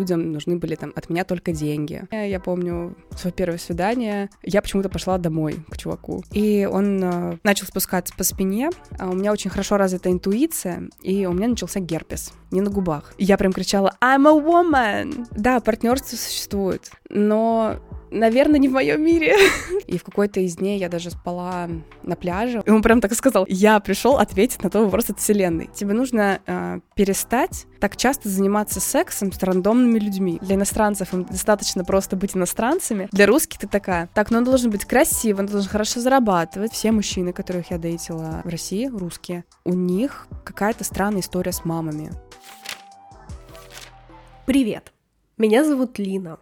людям нужны были там от меня только деньги. Я помню свое первое свидание, я почему-то пошла домой к чуваку, и он э, начал спускаться по спине, а у меня очень хорошо развита интуиция, и у меня начался герпес, не на губах. Я прям кричала «I'm a woman!» Да, партнерство существует, но наверное, не в моем мире. И в какой-то из дней я даже спала на пляже. И он прям так сказал, я пришел ответить на твой вопрос от вселенной. Тебе нужно э, перестать так часто заниматься сексом с рандомными людьми. Для иностранцев им достаточно просто быть иностранцами. Для русских ты такая, так, ну он должен быть красивым, он должен хорошо зарабатывать. Все мужчины, которых я дейтила в России, русские, у них какая-то странная история с мамами. Привет, меня зовут Лина.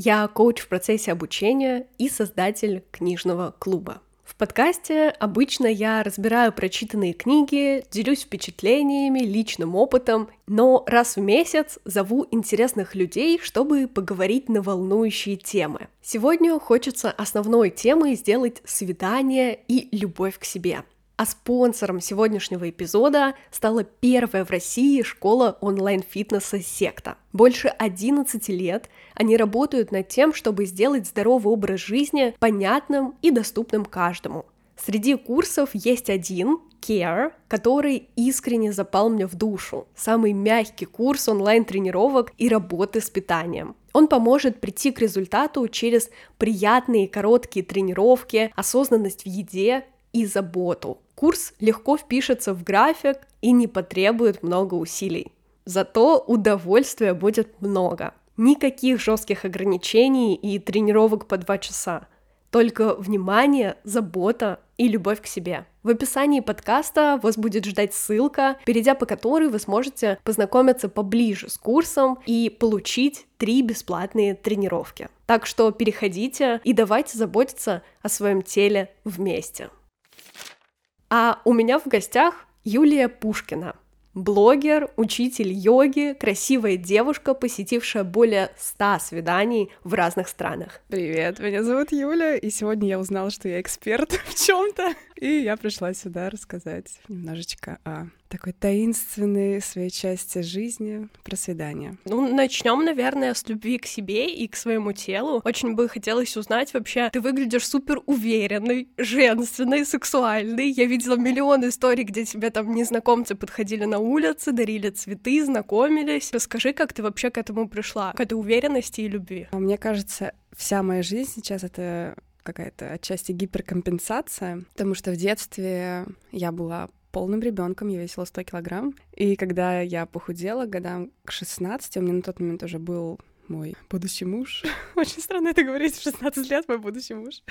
Я коуч в процессе обучения и создатель книжного клуба. В подкасте обычно я разбираю прочитанные книги, делюсь впечатлениями, личным опытом, но раз в месяц зову интересных людей, чтобы поговорить на волнующие темы. Сегодня хочется основной темой сделать свидание и любовь к себе — а спонсором сегодняшнего эпизода стала первая в России школа онлайн-фитнеса «Секта». Больше 11 лет они работают над тем, чтобы сделать здоровый образ жизни понятным и доступным каждому. Среди курсов есть один, Care, который искренне запал мне в душу. Самый мягкий курс онлайн-тренировок и работы с питанием. Он поможет прийти к результату через приятные короткие тренировки, осознанность в еде и заботу. Курс легко впишется в график и не потребует много усилий. Зато удовольствия будет много. Никаких жестких ограничений и тренировок по два часа. Только внимание, забота и любовь к себе. В описании подкаста вас будет ждать ссылка, перейдя по которой вы сможете познакомиться поближе с курсом и получить три бесплатные тренировки. Так что переходите и давайте заботиться о своем теле вместе. А у меня в гостях Юлия Пушкина, блогер, учитель йоги, красивая девушка, посетившая более ста свиданий в разных странах. Привет, меня зовут Юля, и сегодня я узнала, что я эксперт в чем-то, и я пришла сюда рассказать немножечко о такой таинственной своей части жизни про свидание. Ну, начнем, наверное, с любви к себе и к своему телу. Очень бы хотелось узнать вообще, ты выглядишь супер уверенной, женственной, сексуальной. Я видела миллион историй, где тебе там незнакомцы подходили на улице, дарили цветы, знакомились. Расскажи, как ты вообще к этому пришла, к этой уверенности и любви. Мне кажется, вся моя жизнь сейчас это какая-то отчасти гиперкомпенсация, потому что в детстве я была полным ребенком, я весила 100 килограмм. И когда я похудела годам к 16, у меня на тот момент уже был мой будущий муж. Очень странно это говорить, в 16 лет мой будущий муж.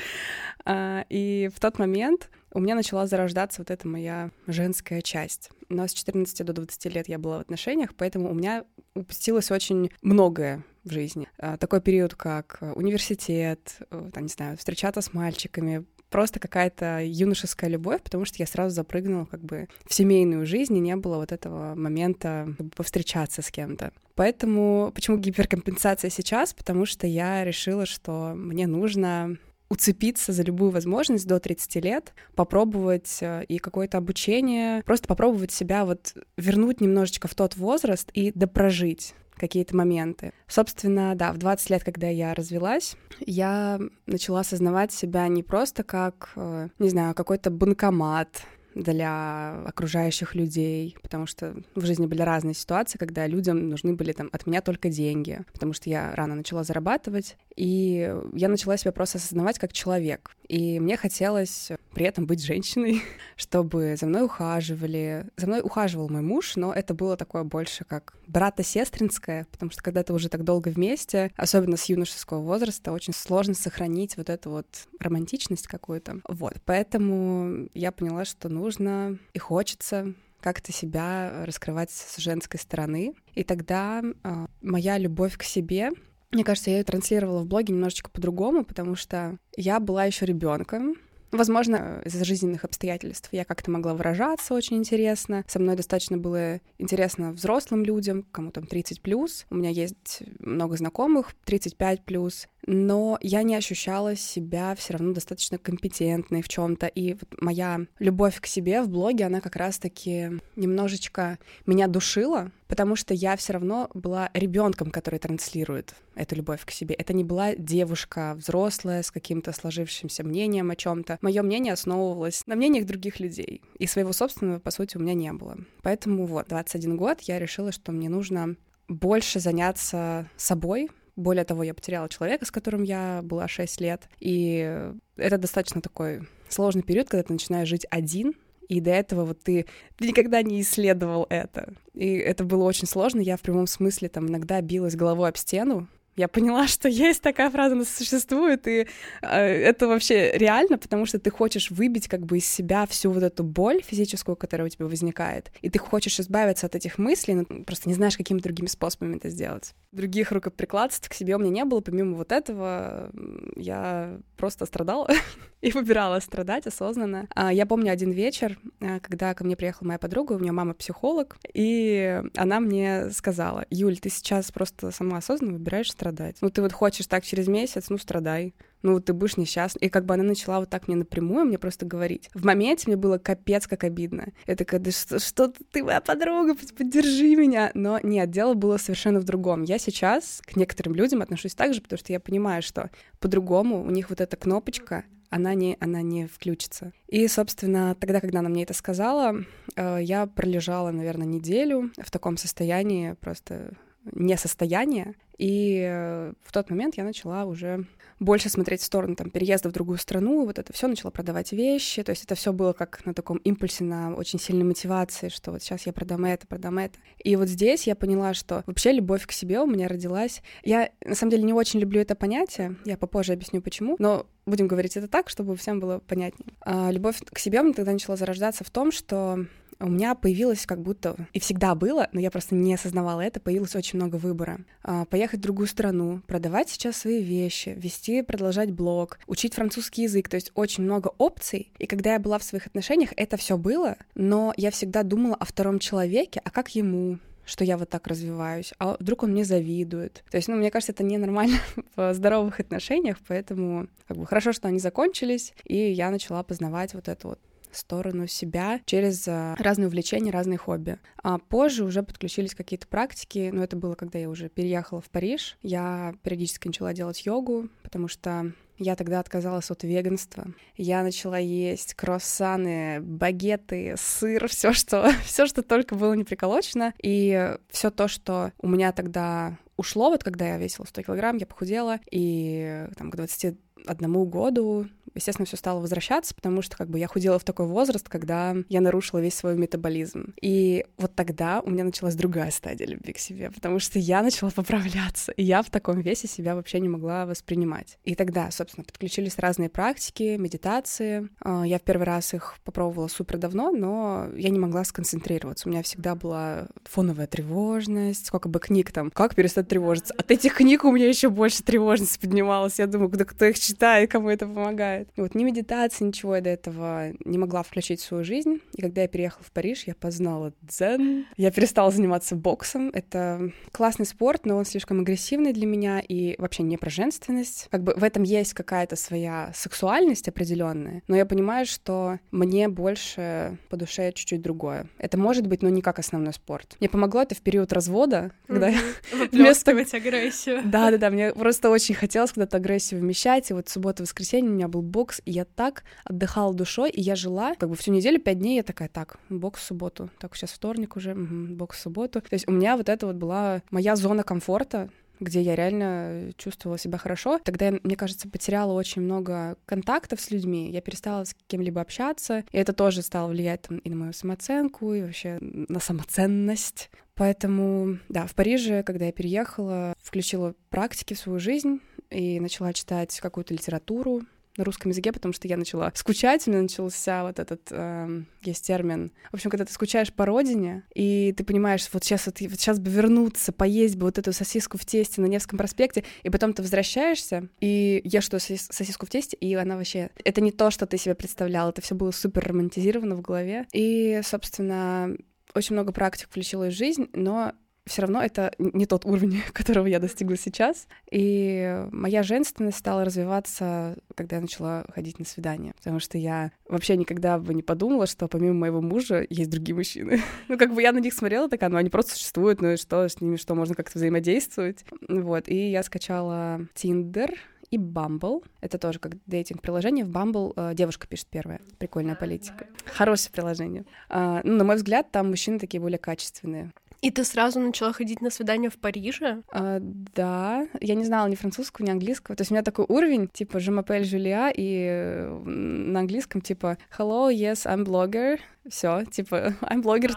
А, и в тот момент у меня начала зарождаться вот эта моя женская часть. Но с 14 до 20 лет я была в отношениях, поэтому у меня упустилось очень многое в жизни. А, такой период, как университет, э, там, не знаю, встречаться с мальчиками, просто какая-то юношеская любовь, потому что я сразу запрыгнула как бы в семейную жизнь, и не было вот этого момента как бы, повстречаться с кем-то. Поэтому почему гиперкомпенсация сейчас? Потому что я решила, что мне нужно уцепиться за любую возможность до 30 лет, попробовать э, и какое-то обучение, просто попробовать себя вот вернуть немножечко в тот возраст и допрожить какие-то моменты. Собственно, да, в 20 лет, когда я развелась, я начала осознавать себя не просто как, э, не знаю, какой-то банкомат, для окружающих людей, потому что в жизни были разные ситуации, когда людям нужны были там от меня только деньги, потому что я рано начала зарабатывать, и я начала себя просто осознавать как человек. И мне хотелось при этом быть женщиной, чтобы за мной ухаживали. За мной ухаживал мой муж, но это было такое больше как брата-сестринское, потому что когда ты уже так долго вместе, особенно с юношеского возраста, очень сложно сохранить вот эту вот романтичность какую-то. Вот, поэтому я поняла, что нужно и хочется как-то себя раскрывать с женской стороны. И тогда э, моя любовь к себе мне кажется, я ее транслировала в блоге немножечко по-другому, потому что я была еще ребенком, Возможно, из-за жизненных обстоятельств я как-то могла выражаться очень интересно. Со мной достаточно было интересно взрослым людям, кому там 30 плюс. У меня есть много знакомых 35 плюс. но я не ощущала себя все равно достаточно компетентной в чем-то. И вот моя любовь к себе в блоге, она как раз-таки немножечко меня душила, потому что я все равно была ребенком, который транслирует эту любовь к себе. Это не была девушка взрослая с каким-то сложившимся мнением о чем-то. Мое мнение основывалось на мнениях других людей, и своего собственного, по сути, у меня не было. Поэтому вот, 21 год я решила, что мне нужно больше заняться собой, более того, я потеряла человека, с которым я была 6 лет. И это достаточно такой сложный период, когда ты начинаешь жить один, и до этого вот ты, ты никогда не исследовал это. И это было очень сложно. Я в прямом смысле там иногда билась головой об стену, я поняла, что есть такая фраза, она существует, и э, это вообще реально, потому что ты хочешь выбить как бы из себя всю вот эту боль физическую, которая у тебя возникает, и ты хочешь избавиться от этих мыслей, но просто не знаешь, какими другими способами это сделать. Других рукоприкладств к себе у меня не было, помимо вот этого я просто страдала и выбирала страдать осознанно. А, я помню один вечер, э, когда ко мне приехала моя подруга, у нее мама психолог, и она мне сказала, Юль, ты сейчас просто сама осознанно выбираешь страдать страдать. Ну, ты вот хочешь так через месяц, ну, страдай. Ну, вот ты будешь несчастна. И как бы она начала вот так мне напрямую мне просто говорить. В моменте мне было капец как обидно. Это когда что, что ты моя подруга, поддержи меня. Но нет, дело было совершенно в другом. Я сейчас к некоторым людям отношусь так же, потому что я понимаю, что по-другому у них вот эта кнопочка, она не, она не включится. И, собственно, тогда, когда она мне это сказала, э, я пролежала, наверное, неделю в таком состоянии просто несостояния. И в тот момент я начала уже больше смотреть в сторону там, переезда в другую страну, вот это все начала продавать вещи, то есть это все было как на таком импульсе, на очень сильной мотивации, что вот сейчас я продам это, продам это. И вот здесь я поняла, что вообще любовь к себе у меня родилась. Я, на самом деле, не очень люблю это понятие, я попозже объясню почему, но будем говорить это так, чтобы всем было понятнее. А, любовь к себе у меня тогда начала зарождаться в том, что у меня появилось как будто, и всегда было, но я просто не осознавала это, появилось очень много выбора. А, поехать в другую страну, продавать сейчас свои вещи, вести, продолжать блог, учить французский язык, то есть очень много опций. И когда я была в своих отношениях, это все было, но я всегда думала о втором человеке, а как ему, что я вот так развиваюсь, а вдруг он мне завидует. То есть, ну, мне кажется, это ненормально в здоровых отношениях, поэтому как бы хорошо, что они закончились, и я начала познавать вот это вот сторону себя через э, разные увлечения, разные хобби. А позже уже подключились какие-то практики, но это было, когда я уже переехала в Париж. Я периодически начала делать йогу, потому что я тогда отказалась от веганства. Я начала есть круассаны, багеты, сыр, все, что, все, что только было не приколочено. И все то, что у меня тогда ушло, вот когда я весила 100 килограмм, я похудела, и там, к 21 году естественно, все стало возвращаться, потому что как бы я худела в такой возраст, когда я нарушила весь свой метаболизм. И вот тогда у меня началась другая стадия любви к себе, потому что я начала поправляться, и я в таком весе себя вообще не могла воспринимать. И тогда, собственно, подключились разные практики, медитации. А, я в первый раз их попробовала супер давно, но я не могла сконцентрироваться. У меня всегда была фоновая тревожность, сколько бы книг там, как перестать тревожиться. От этих книг у меня еще больше тревожность поднималась. Я думаю, да кто их читает, кому это помогает. И вот ни медитации, ничего я до этого не могла включить в свою жизнь. И когда я переехала в Париж, я познала дзен. Я перестала заниматься боксом. Это классный спорт, но он слишком агрессивный для меня и вообще не про женственность. Как бы в этом есть какая-то своя сексуальность определенная, но я понимаю, что мне больше по душе чуть-чуть другое. Это может быть, но не как основной спорт. Мне помогло это в период развода, когда я вместо... агрессию. Да-да-да, мне просто очень хотелось куда-то агрессию вмещать, и вот суббота-воскресенье у меня был бокс, и я так отдыхала душой, и я жила как бы всю неделю, пять дней, я такая, так, бокс в субботу, так, сейчас вторник уже, угу, бокс в субботу. То есть у меня вот это вот была моя зона комфорта, где я реально чувствовала себя хорошо. Тогда я, мне кажется, потеряла очень много контактов с людьми, я перестала с кем-либо общаться, и это тоже стало влиять там, и на мою самооценку, и вообще на самоценность. Поэтому, да, в Париже, когда я переехала, включила практики в свою жизнь и начала читать какую-то литературу, на русском языке, потому что я начала скучать, у меня начался вот этот, э, есть термин. В общем, когда ты скучаешь по родине, и ты понимаешь, вот сейчас, вот, вот сейчас бы вернуться, поесть бы вот эту сосиску в тесте на Невском проспекте, и потом ты возвращаешься, и ешь эту сосиску в тесте, и она вообще... Это не то, что ты себе представлял, это все было супер романтизировано в голове. И, собственно, очень много практик включилось в жизнь, но все равно это не тот уровень, которого я достигла сейчас. И моя женственность стала развиваться, когда я начала ходить на свидания, потому что я вообще никогда бы не подумала, что помимо моего мужа есть другие мужчины. ну, как бы я на них смотрела такая, ну, они просто существуют, ну и что с ними, что можно как-то взаимодействовать. Вот, и я скачала Tinder, и Bumble. Это тоже как дейтинг-приложение. В Bumble э, девушка пишет первое. Прикольная политика. Хорошее приложение. Э, ну, на мой взгляд, там мужчины такие более качественные. И ты сразу начала ходить на свидания в Париже? А, да, я не знала ни французского, ни английского. То есть у меня такой уровень, типа «Je m'appelle Julia», и на английском типа «Hello, yes, I'm blogger». Все, типа «I'm blogger».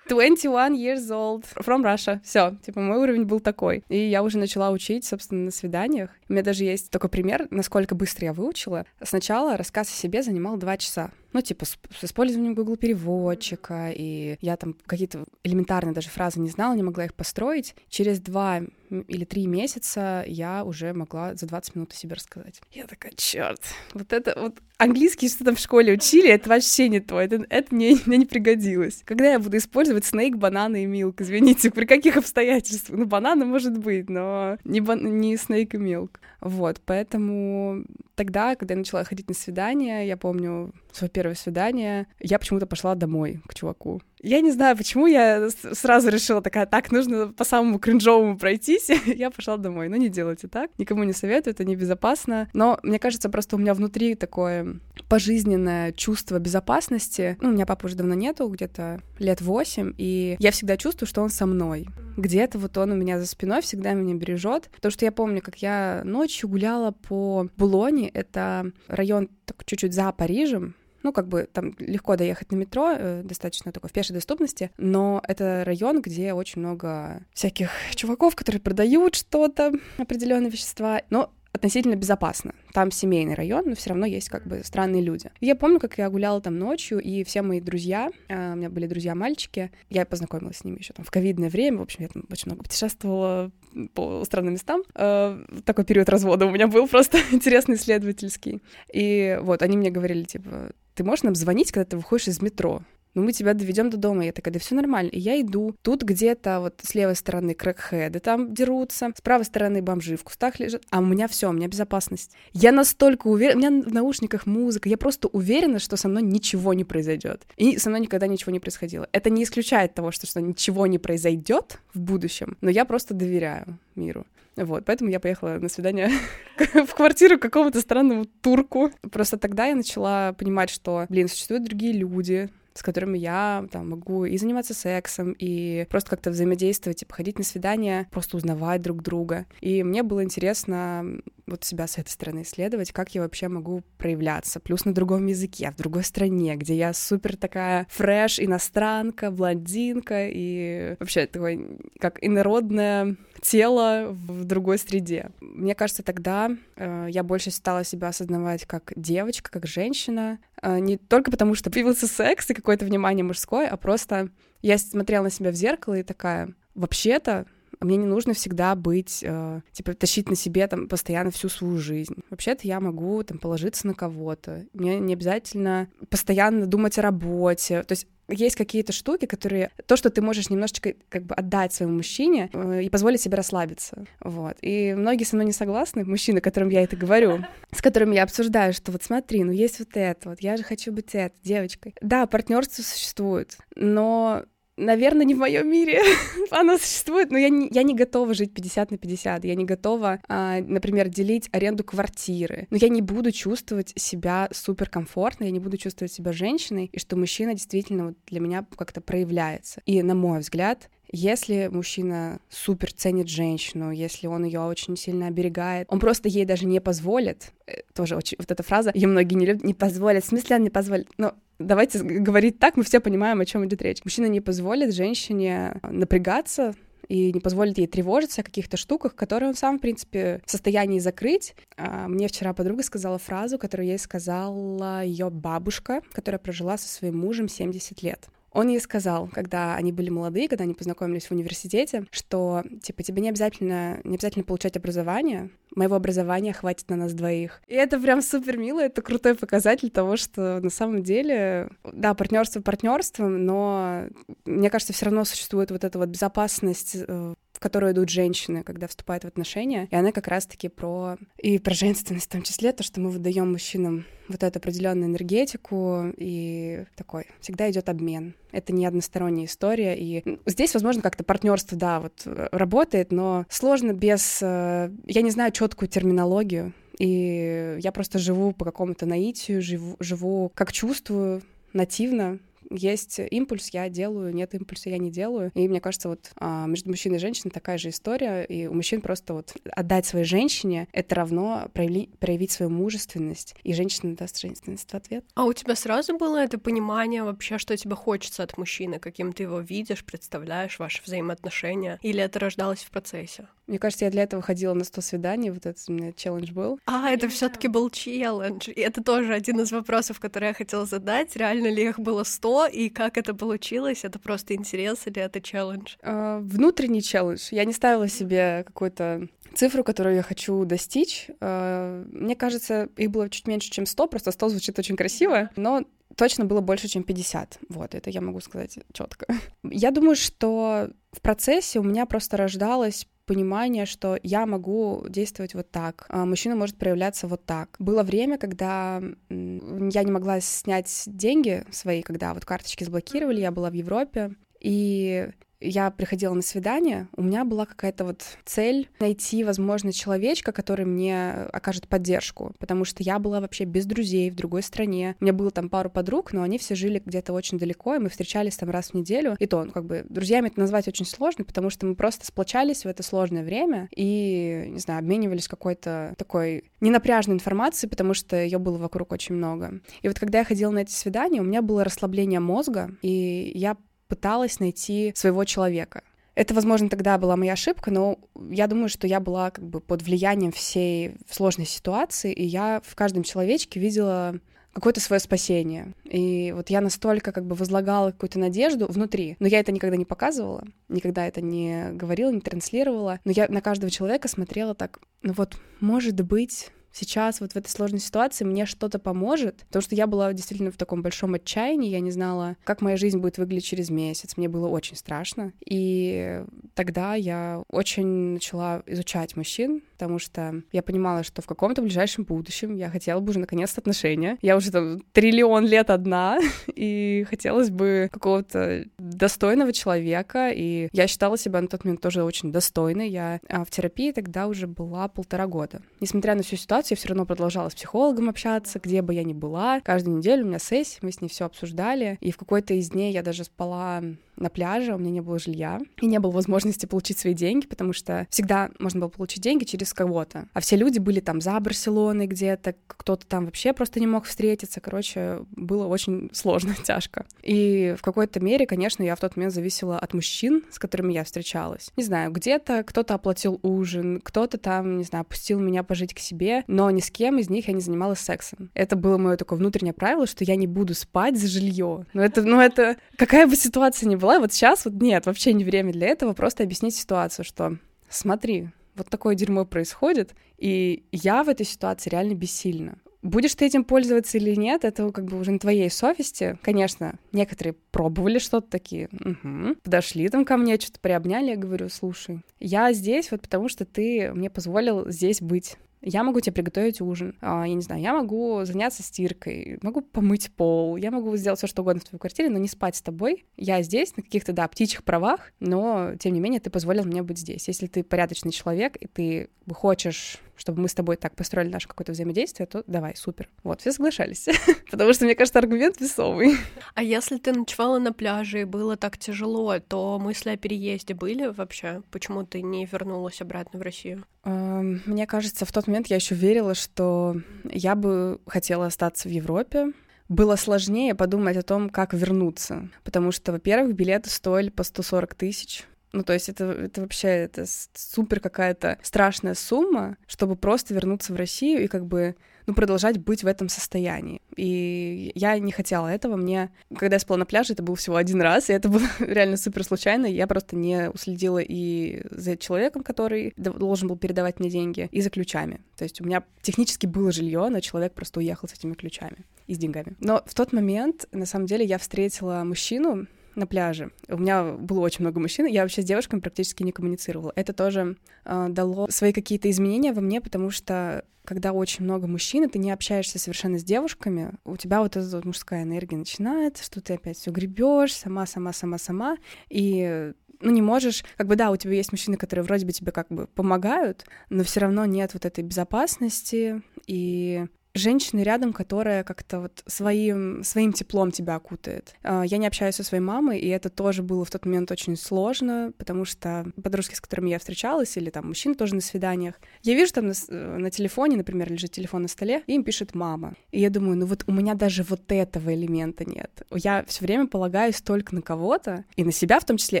21 years old, from Russia. Все, типа, мой уровень был такой. И я уже начала учить, собственно, на свиданиях. У меня даже есть такой пример, насколько быстро я выучила. Сначала рассказ о себе занимал два часа ну, типа, с, с использованием Google переводчика, и я там какие-то элементарные даже фразы не знала, не могла их построить. Через два или три месяца я уже могла за 20 минут о себе рассказать. Я такая, черт, вот это вот английский, что там в школе учили, это вообще не то, это, это мне, мне не пригодилось. Когда я буду использовать снейк, бананы и милк, извините, при каких обстоятельствах? Ну, бананы может быть, но не, бан... не снейк и милк. Вот, поэтому тогда, когда я начала ходить на свидания, я помню свое первое свидание, я почему-то пошла домой к чуваку. Я не знаю, почему я сразу решила такая, так, нужно по самому кринжовому пройтись. я пошла домой. Но не делайте так. Никому не советую, это небезопасно. Но мне кажется, просто у меня внутри такое пожизненное чувство безопасности. Ну, у меня папы уже давно нету, где-то лет восемь, и я всегда чувствую, что он со мной. Где-то вот он у меня за спиной всегда меня бережет. Потому что я помню, как я ночью гуляла по Булоне, это район чуть-чуть за Парижем, ну, как бы там легко доехать на метро, э, достаточно такой в пешей доступности, но это район, где очень много всяких чуваков, которые продают что-то, определенные вещества, но относительно безопасно. Там семейный район, но все равно есть как бы странные люди. Я помню, как я гуляла там ночью, и все мои друзья, э, у меня были друзья-мальчики, я познакомилась с ними еще там в ковидное время, в общем, я там очень много путешествовала по странным местам. Э, такой период развода у меня был просто интересный исследовательский. И вот они мне говорили, типа, ты можешь нам звонить, когда ты выходишь из метро? ну мы тебя доведем до дома. Я такая, да все нормально. И я иду. Тут где-то вот с левой стороны крэкхеды там дерутся, с правой стороны бомжи в кустах лежат, а у меня все, у меня безопасность. Я настолько уверена, у меня в наушниках музыка, я просто уверена, что со мной ничего не произойдет. И со мной никогда ничего не происходило. Это не исключает того, что, что ничего не произойдет в будущем, но я просто доверяю миру. Вот, поэтому я поехала на свидание в квартиру какому-то странному турку. Просто тогда я начала понимать, что, блин, существуют другие люди, с которыми я там могу и заниматься сексом, и просто как-то взаимодействовать, типа ходить на свидания, просто узнавать друг друга. И мне было интересно вот себя с этой стороны исследовать, как я вообще могу проявляться. Плюс на другом языке, в другой стране, где я супер такая фреш, иностранка, блондинка и вообще такой как инородная тело в другой среде. Мне кажется, тогда э, я больше стала себя осознавать как девочка, как женщина, э, не только потому, что появился секс и какое-то внимание мужское, а просто я смотрела на себя в зеркало и такая, вообще-то мне не нужно всегда быть, э, типа, тащить на себе там постоянно всю свою жизнь. Вообще-то я могу там положиться на кого-то. Мне не обязательно постоянно думать о работе. То есть есть какие-то штуки, которые... То, что ты можешь немножечко как бы отдать своему мужчине э, и позволить себе расслабиться. Вот. И многие со мной не согласны, мужчины, которым я это говорю, с которыми я обсуждаю, что вот смотри, ну есть вот это, вот я же хочу быть этой девочкой. Да, партнерство существует, но наверное, не в моем мире. Оно существует, но я не, я не готова жить 50 на 50, я не готова, а, например, делить аренду квартиры, но я не буду чувствовать себя суперкомфортно, я не буду чувствовать себя женщиной, и что мужчина действительно вот для меня как-то проявляется. И, на мой взгляд, если мужчина супер ценит женщину, если он ее очень сильно оберегает, он просто ей даже не позволит, э, тоже очень, вот эта фраза, ее многие не любят, не позволит, в смысле он не позволит, но давайте говорить так, мы все понимаем, о чем идет речь. Мужчина не позволит женщине напрягаться, и не позволит ей тревожиться о каких-то штуках, которые он сам, в принципе, в состоянии закрыть. А, мне вчера подруга сказала фразу, которую ей сказала ее бабушка, которая прожила со своим мужем 70 лет. Он ей сказал, когда они были молодые, когда они познакомились в университете, что, типа, тебе не обязательно, не обязательно получать образование, моего образования хватит на нас двоих. И это прям супер мило, это крутой показатель того, что на самом деле, да, партнерство партнерством, но мне кажется, все равно существует вот эта вот безопасность э, в которую идут женщины, когда вступают в отношения. И она как раз-таки про и про женственность в том числе, то, что мы выдаем мужчинам вот эту определенную энергетику, и такой всегда идет обмен. Это не односторонняя история. И здесь, возможно, как-то партнерство, да, вот э, работает, но сложно без. Э, я не знаю четкую терминологию. И я просто живу по какому-то наитию, живу, живу как чувствую, нативно, есть импульс, я делаю, нет импульса, я не делаю. И мне кажется, вот а, между мужчиной и женщиной такая же история, и у мужчин просто вот отдать своей женщине — это равно прояви, проявить свою мужественность, и женщина даст женственность в ответ. А у тебя сразу было это понимание вообще, что тебе хочется от мужчины, каким ты его видишь, представляешь, ваши взаимоотношения, или это рождалось в процессе? Мне кажется, я для этого ходила на 100 свиданий, вот этот у меня челлендж был. А, это все таки был челлендж. И это тоже один из вопросов, который я хотела задать. Реально ли их было 100, и как это получилось? Это просто интерес или это челлендж? А, внутренний челлендж. Я не ставила себе какую-то цифру, которую я хочу достичь. А, мне кажется, их было чуть меньше, чем 100, просто 100 звучит очень красиво, но точно было больше, чем 50. Вот, это я могу сказать четко. Я думаю, что в процессе у меня просто рождалось понимание, что я могу действовать вот так, а мужчина может проявляться вот так. Было время, когда я не могла снять деньги свои, когда вот карточки заблокировали, я была в Европе, и я приходила на свидание, у меня была какая-то вот цель найти, возможно, человечка, который мне окажет поддержку, потому что я была вообще без друзей в другой стране. У меня было там пару подруг, но они все жили где-то очень далеко, и мы встречались там раз в неделю. И то, ну, как бы, друзьями это назвать очень сложно, потому что мы просто сплочались в это сложное время и, не знаю, обменивались какой-то такой ненапряжной информацией, потому что ее было вокруг очень много. И вот когда я ходила на эти свидания, у меня было расслабление мозга, и я пыталась найти своего человека. Это, возможно, тогда была моя ошибка, но я думаю, что я была как бы под влиянием всей сложной ситуации, и я в каждом человечке видела какое-то свое спасение. И вот я настолько как бы возлагала какую-то надежду внутри, но я это никогда не показывала, никогда это не говорила, не транслировала, но я на каждого человека смотрела так, ну вот, может быть, сейчас вот в этой сложной ситуации мне что-то поможет, потому что я была действительно в таком большом отчаянии, я не знала, как моя жизнь будет выглядеть через месяц, мне было очень страшно, и тогда я очень начала изучать мужчин, потому что я понимала, что в каком-то ближайшем будущем я хотела бы уже наконец-то отношения. Я уже там триллион лет одна, и хотелось бы какого-то достойного человека, и я считала себя на тот момент тоже очень достойной. Я а, в терапии тогда уже была полтора года. Несмотря на всю ситуацию, я все равно продолжала с психологом общаться, где бы я ни была. Каждую неделю у меня сессия, мы с ней все обсуждали, и в какой-то из дней я даже спала на пляже, у меня не было жилья, и не было возможности получить свои деньги, потому что всегда можно было получить деньги через кого-то. А все люди были там за Барселоной где-то, кто-то там вообще просто не мог встретиться. Короче, было очень сложно, тяжко. И в какой-то мере, конечно, я в тот момент зависела от мужчин, с которыми я встречалась. Не знаю, где-то кто-то оплатил ужин, кто-то там, не знаю, пустил меня пожить к себе, но ни с кем из них я не занималась сексом. Это было мое такое внутреннее правило, что я не буду спать за жилье. Но это, ну это, какая бы ситуация ни была, была, вот сейчас вот нет, вообще не время для этого, просто объяснить ситуацию, что смотри, вот такое дерьмо происходит, и я в этой ситуации реально бессильна. Будешь ты этим пользоваться или нет, это как бы уже на твоей совести. Конечно, некоторые пробовали что-то такие, угу. подошли там ко мне, что-то приобняли, я говорю, слушай, я здесь вот потому, что ты мне позволил здесь быть. Я могу тебе приготовить ужин, а, я не знаю, я могу заняться стиркой, могу помыть пол, я могу сделать все что угодно в твоей квартире, но не спать с тобой. Я здесь на каких-то, да, птичьих правах, но, тем не менее, ты позволил мне быть здесь. Если ты порядочный человек, и ты хочешь чтобы мы с тобой так построили наше какое-то взаимодействие, то давай, супер. Вот, все соглашались. Потому что, мне кажется, аргумент весомый. А если ты ночевала на пляже и было так тяжело, то мысли о переезде были вообще? Почему ты не вернулась обратно в Россию? Эм, мне кажется, в тот момент я еще верила, что я бы хотела остаться в Европе, было сложнее подумать о том, как вернуться. Потому что, во-первых, билеты стоили по 140 тысяч Ну, то есть это, это вообще это супер какая-то страшная сумма, чтобы просто вернуться в Россию и как бы ну, продолжать быть в этом состоянии. И я не хотела этого. Мне, когда я спала на пляже, это был всего один раз, и это было реально супер случайно. Я просто не уследила и за человеком, который должен был передавать мне деньги, и за ключами. То есть у меня технически было жилье, но человек просто уехал с этими ключами и с деньгами. Но в тот момент, на самом деле, я встретила мужчину, на пляже. У меня было очень много мужчин, я вообще с девушками практически не коммуницировала. Это тоже э, дало свои какие-то изменения во мне, потому что когда очень много мужчин, и ты не общаешься совершенно с девушками, у тебя вот эта вот мужская энергия начинает, что ты опять все гребешь, сама, сама, сама, сама, и ну, не можешь, как бы, да, у тебя есть мужчины, которые вроде бы тебе как бы помогают, но все равно нет вот этой безопасности, и женщины рядом, которая как-то вот своим, своим теплом тебя окутает. А, я не общаюсь со своей мамой, и это тоже было в тот момент очень сложно, потому что подружки, с которыми я встречалась, или там мужчины тоже на свиданиях, я вижу там на, на телефоне, например, лежит телефон на столе, и им пишет мама. И я думаю, ну вот у меня даже вот этого элемента нет. Я все время полагаюсь только на кого-то, и на себя в том числе,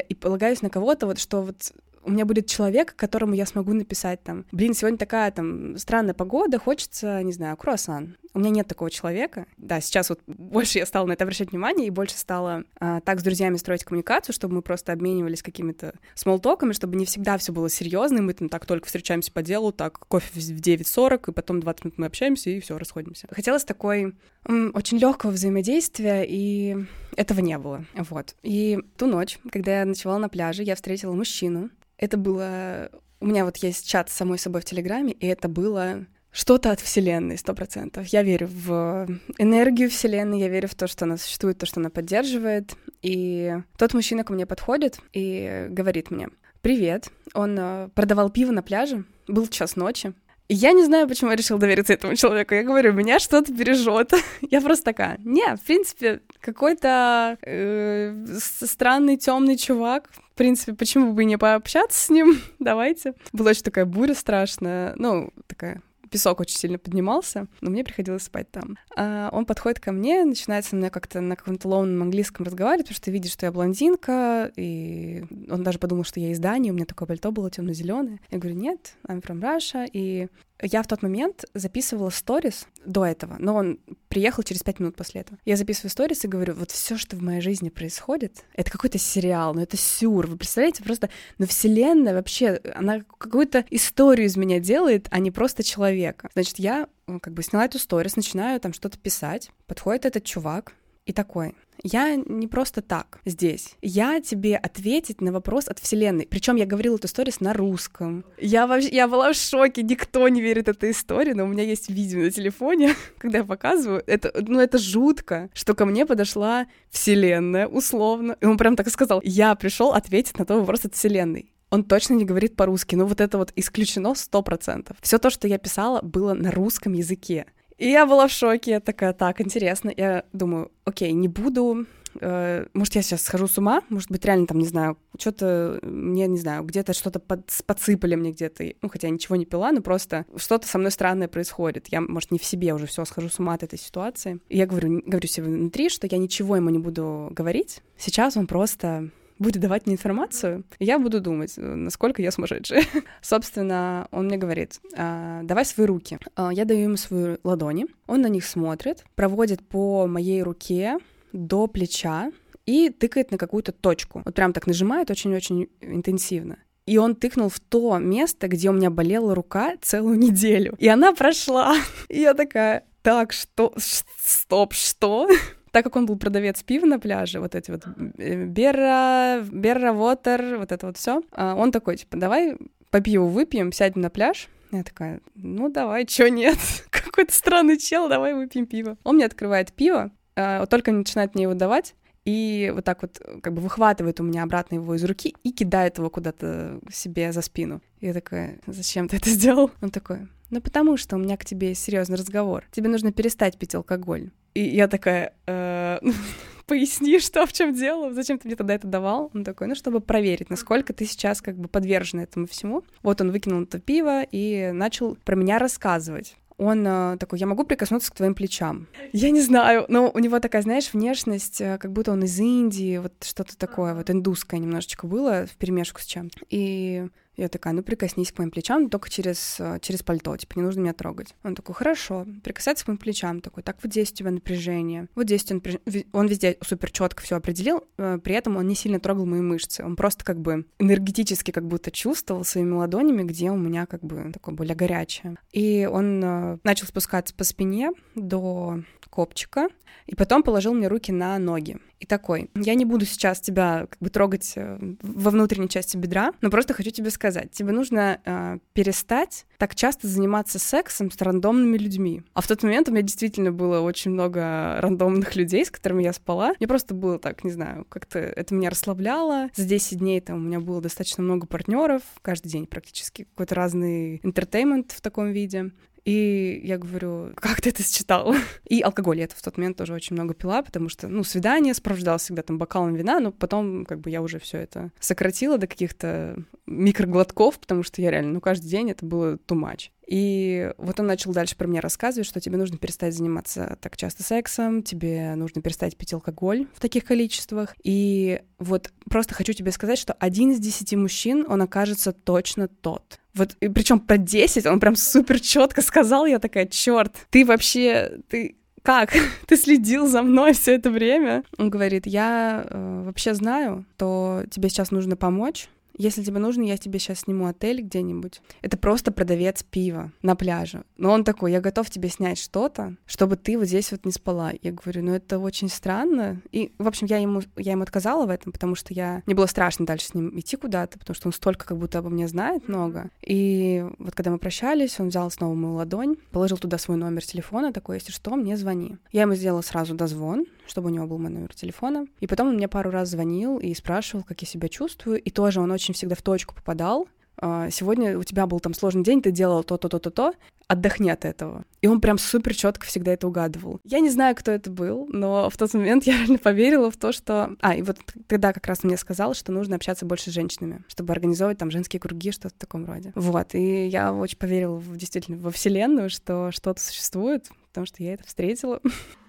и полагаюсь на кого-то, вот что вот у меня будет человек, которому я смогу написать там, блин, сегодня такая там странная погода, хочется, не знаю, круассан. У меня нет такого человека. Да, сейчас вот больше я стала на это обращать внимание и больше стала а, так с друзьями строить коммуникацию, чтобы мы просто обменивались какими-то смолтоками, чтобы не всегда все было серьезно, и мы там так только встречаемся по делу, так кофе в 9.40, и потом 20 минут мы общаемся, и все, расходимся. Хотелось такой очень легкого взаимодействия, и этого не было. Вот. И ту ночь, когда я ночевала на пляже, я встретила мужчину, это было... У меня вот есть чат с самой собой в Телеграме, и это было что-то от Вселенной, сто процентов. Я верю в энергию Вселенной, я верю в то, что она существует, то, что она поддерживает. И тот мужчина ко мне подходит и говорит мне, «Привет». Он э, продавал пиво на пляже, был час ночи, я не знаю, почему я решила довериться этому человеку. Я говорю, меня что-то бережет. я просто такая. Не, в принципе, какой-то э, странный темный чувак. В принципе, почему бы не пообщаться с ним? Давайте. Была очень такая буря страшная. Ну, такая песок очень сильно поднимался, но мне приходилось спать там. А он подходит ко мне, начинает со мной как-то на каком-то лоунном английском разговаривать, потому что видит, что я блондинка, и он даже подумал, что я из Дании, у меня такое пальто было темно-зеленое. Я говорю, нет, I'm from Russia, и я в тот момент записывала сторис до этого, но он приехал через пять минут после этого. Я записываю сторис и говорю, вот все, что в моей жизни происходит, это какой-то сериал, ну это сюр. Вы представляете, просто, ну вселенная вообще, она какую-то историю из меня делает, а не просто человека. Значит, я как бы сняла эту сторис, начинаю там что-то писать, подходит этот чувак и такой, я не просто так здесь. Я тебе ответить на вопрос от Вселенной. Причем я говорила эту историю на русском. Я вообще, я была в шоке, никто не верит этой истории, но у меня есть видео на телефоне, когда я показываю. Это, ну, это жутко, что ко мне подошла Вселенная, условно. И он прям так и сказал, я пришел ответить на тот вопрос от Вселенной он точно не говорит по-русски. Ну вот это вот исключено сто процентов. Все то, что я писала, было на русском языке. И я была в шоке, я такая, так, интересно. Я думаю, окей, не буду э, может, я сейчас схожу с ума, может быть, реально там, не знаю, что-то мне, не знаю, где-то что-то под, подсыпали мне где-то, ну, хотя я ничего не пила, но просто что-то со мной странное происходит. Я, может, не в себе уже все схожу с ума от этой ситуации. И я говорю, говорю себе внутри, что я ничего ему не буду говорить. Сейчас он просто будет давать мне информацию, я буду думать, э, насколько я сумасшедшая. Собственно, он мне говорит, «А, давай свои руки. А, я даю ему свои ладони, он на них смотрит, проводит по моей руке до плеча и тыкает на какую-то точку. Вот прям так нажимает очень-очень интенсивно. И он тыкнул в то место, где у меня болела рука целую неделю. И она прошла. И я такая, так, что? Стоп, что? Так как он был продавец пива на пляже, вот эти вот э, Берра, Берра Вотер, вот это вот все, а, он такой, типа, давай по пиву выпьем, сядем на пляж. Я такая, ну давай, чё нет? Какой-то странный чел, давай выпьем пиво. Он мне открывает пиво, а, только начинает мне его давать, и вот так вот как бы выхватывает у меня обратно его из руки и кидает его куда-то себе за спину. Я такая, зачем ты это сделал? Он такой, ну потому что у меня к тебе серьезный разговор. Тебе нужно перестать пить алкоголь. И я такая, э, поясни, что в чем дело, зачем ты мне тогда это давал? Он такой, ну, чтобы проверить, насколько ты сейчас как бы подвержена этому всему. Вот он выкинул это пиво и начал про меня рассказывать. он э, такой, я могу прикоснуться к твоим плечам. Я не знаю, но у него такая, знаешь, внешность, э, как будто он из Индии, вот что-то такое, вот индусское немножечко было в перемешку с чем-то. И я такая, ну прикоснись к моим плечам, только через, э, через пальто, типа не нужно меня трогать. Он такой, хорошо, прикасается к моим плечам, такой, так вот здесь у тебя напряжение, вот здесь он, он везде супер четко все определил, э, при этом он не сильно трогал мои мышцы, он просто как бы энергетически как будто чувствовал своими ладонями, где у меня как бы такое более горячее. И он э, начал спускаться по спине до копчика, и потом положил мне руки на ноги. И такой, я не буду сейчас тебя как бы трогать э, во внутренней части бедра, но просто хочу тебе сказать, тебе нужно э, перестать так часто заниматься сексом с рандомными людьми. А в тот момент у меня действительно было очень много рандомных людей, с которыми я спала. Мне просто было так, не знаю, как-то это меня расслабляло. За 10 дней там у меня было достаточно много партнеров, каждый день практически какой-то разный интертеймент в таком виде. И я говорю, как ты это считал? И алкоголь я это в тот момент тоже очень много пила, потому что, ну, свидание сопровождалось всегда там бокалом вина, но потом как бы я уже все это сократила до каких-то микроглотков, потому что я реально, ну, каждый день это было too much. И вот он начал дальше про меня рассказывать, что тебе нужно перестать заниматься так часто сексом, тебе нужно перестать пить алкоголь в таких количествах. И вот просто хочу тебе сказать, что один из десяти мужчин, он окажется точно тот. Вот, причем про 10 он прям супер четко сказал, я такая, черт, ты вообще, ты как? Ты следил за мной все это время? Он говорит, я э, вообще знаю, то тебе сейчас нужно помочь, если тебе нужно, я тебе сейчас сниму отель где-нибудь. Это просто продавец пива на пляже. Но он такой, я готов тебе снять что-то, чтобы ты вот здесь вот не спала. Я говорю, ну это очень странно. И, в общем, я ему, я ему отказала в этом, потому что я... Мне было страшно дальше с ним идти куда-то, потому что он столько как будто обо мне знает много. И вот когда мы прощались, он взял снова мою ладонь, положил туда свой номер телефона, такой, если что, мне звони. Я ему сделала сразу дозвон, чтобы у него был мой номер телефона. И потом он мне пару раз звонил и спрашивал, как я себя чувствую. И тоже он очень всегда в точку попадал. А, сегодня у тебя был там сложный день, ты делал то-то, то-то, то, отдохни от этого. И он прям супер четко всегда это угадывал. Я не знаю, кто это был, но в тот момент я реально поверила в то, что... А, и вот тогда как раз мне сказал, что нужно общаться больше с женщинами, чтобы организовывать там женские круги, что-то в таком роде. Вот, и я очень поверила в, действительно во Вселенную, что что-то существует, потому что я это встретила.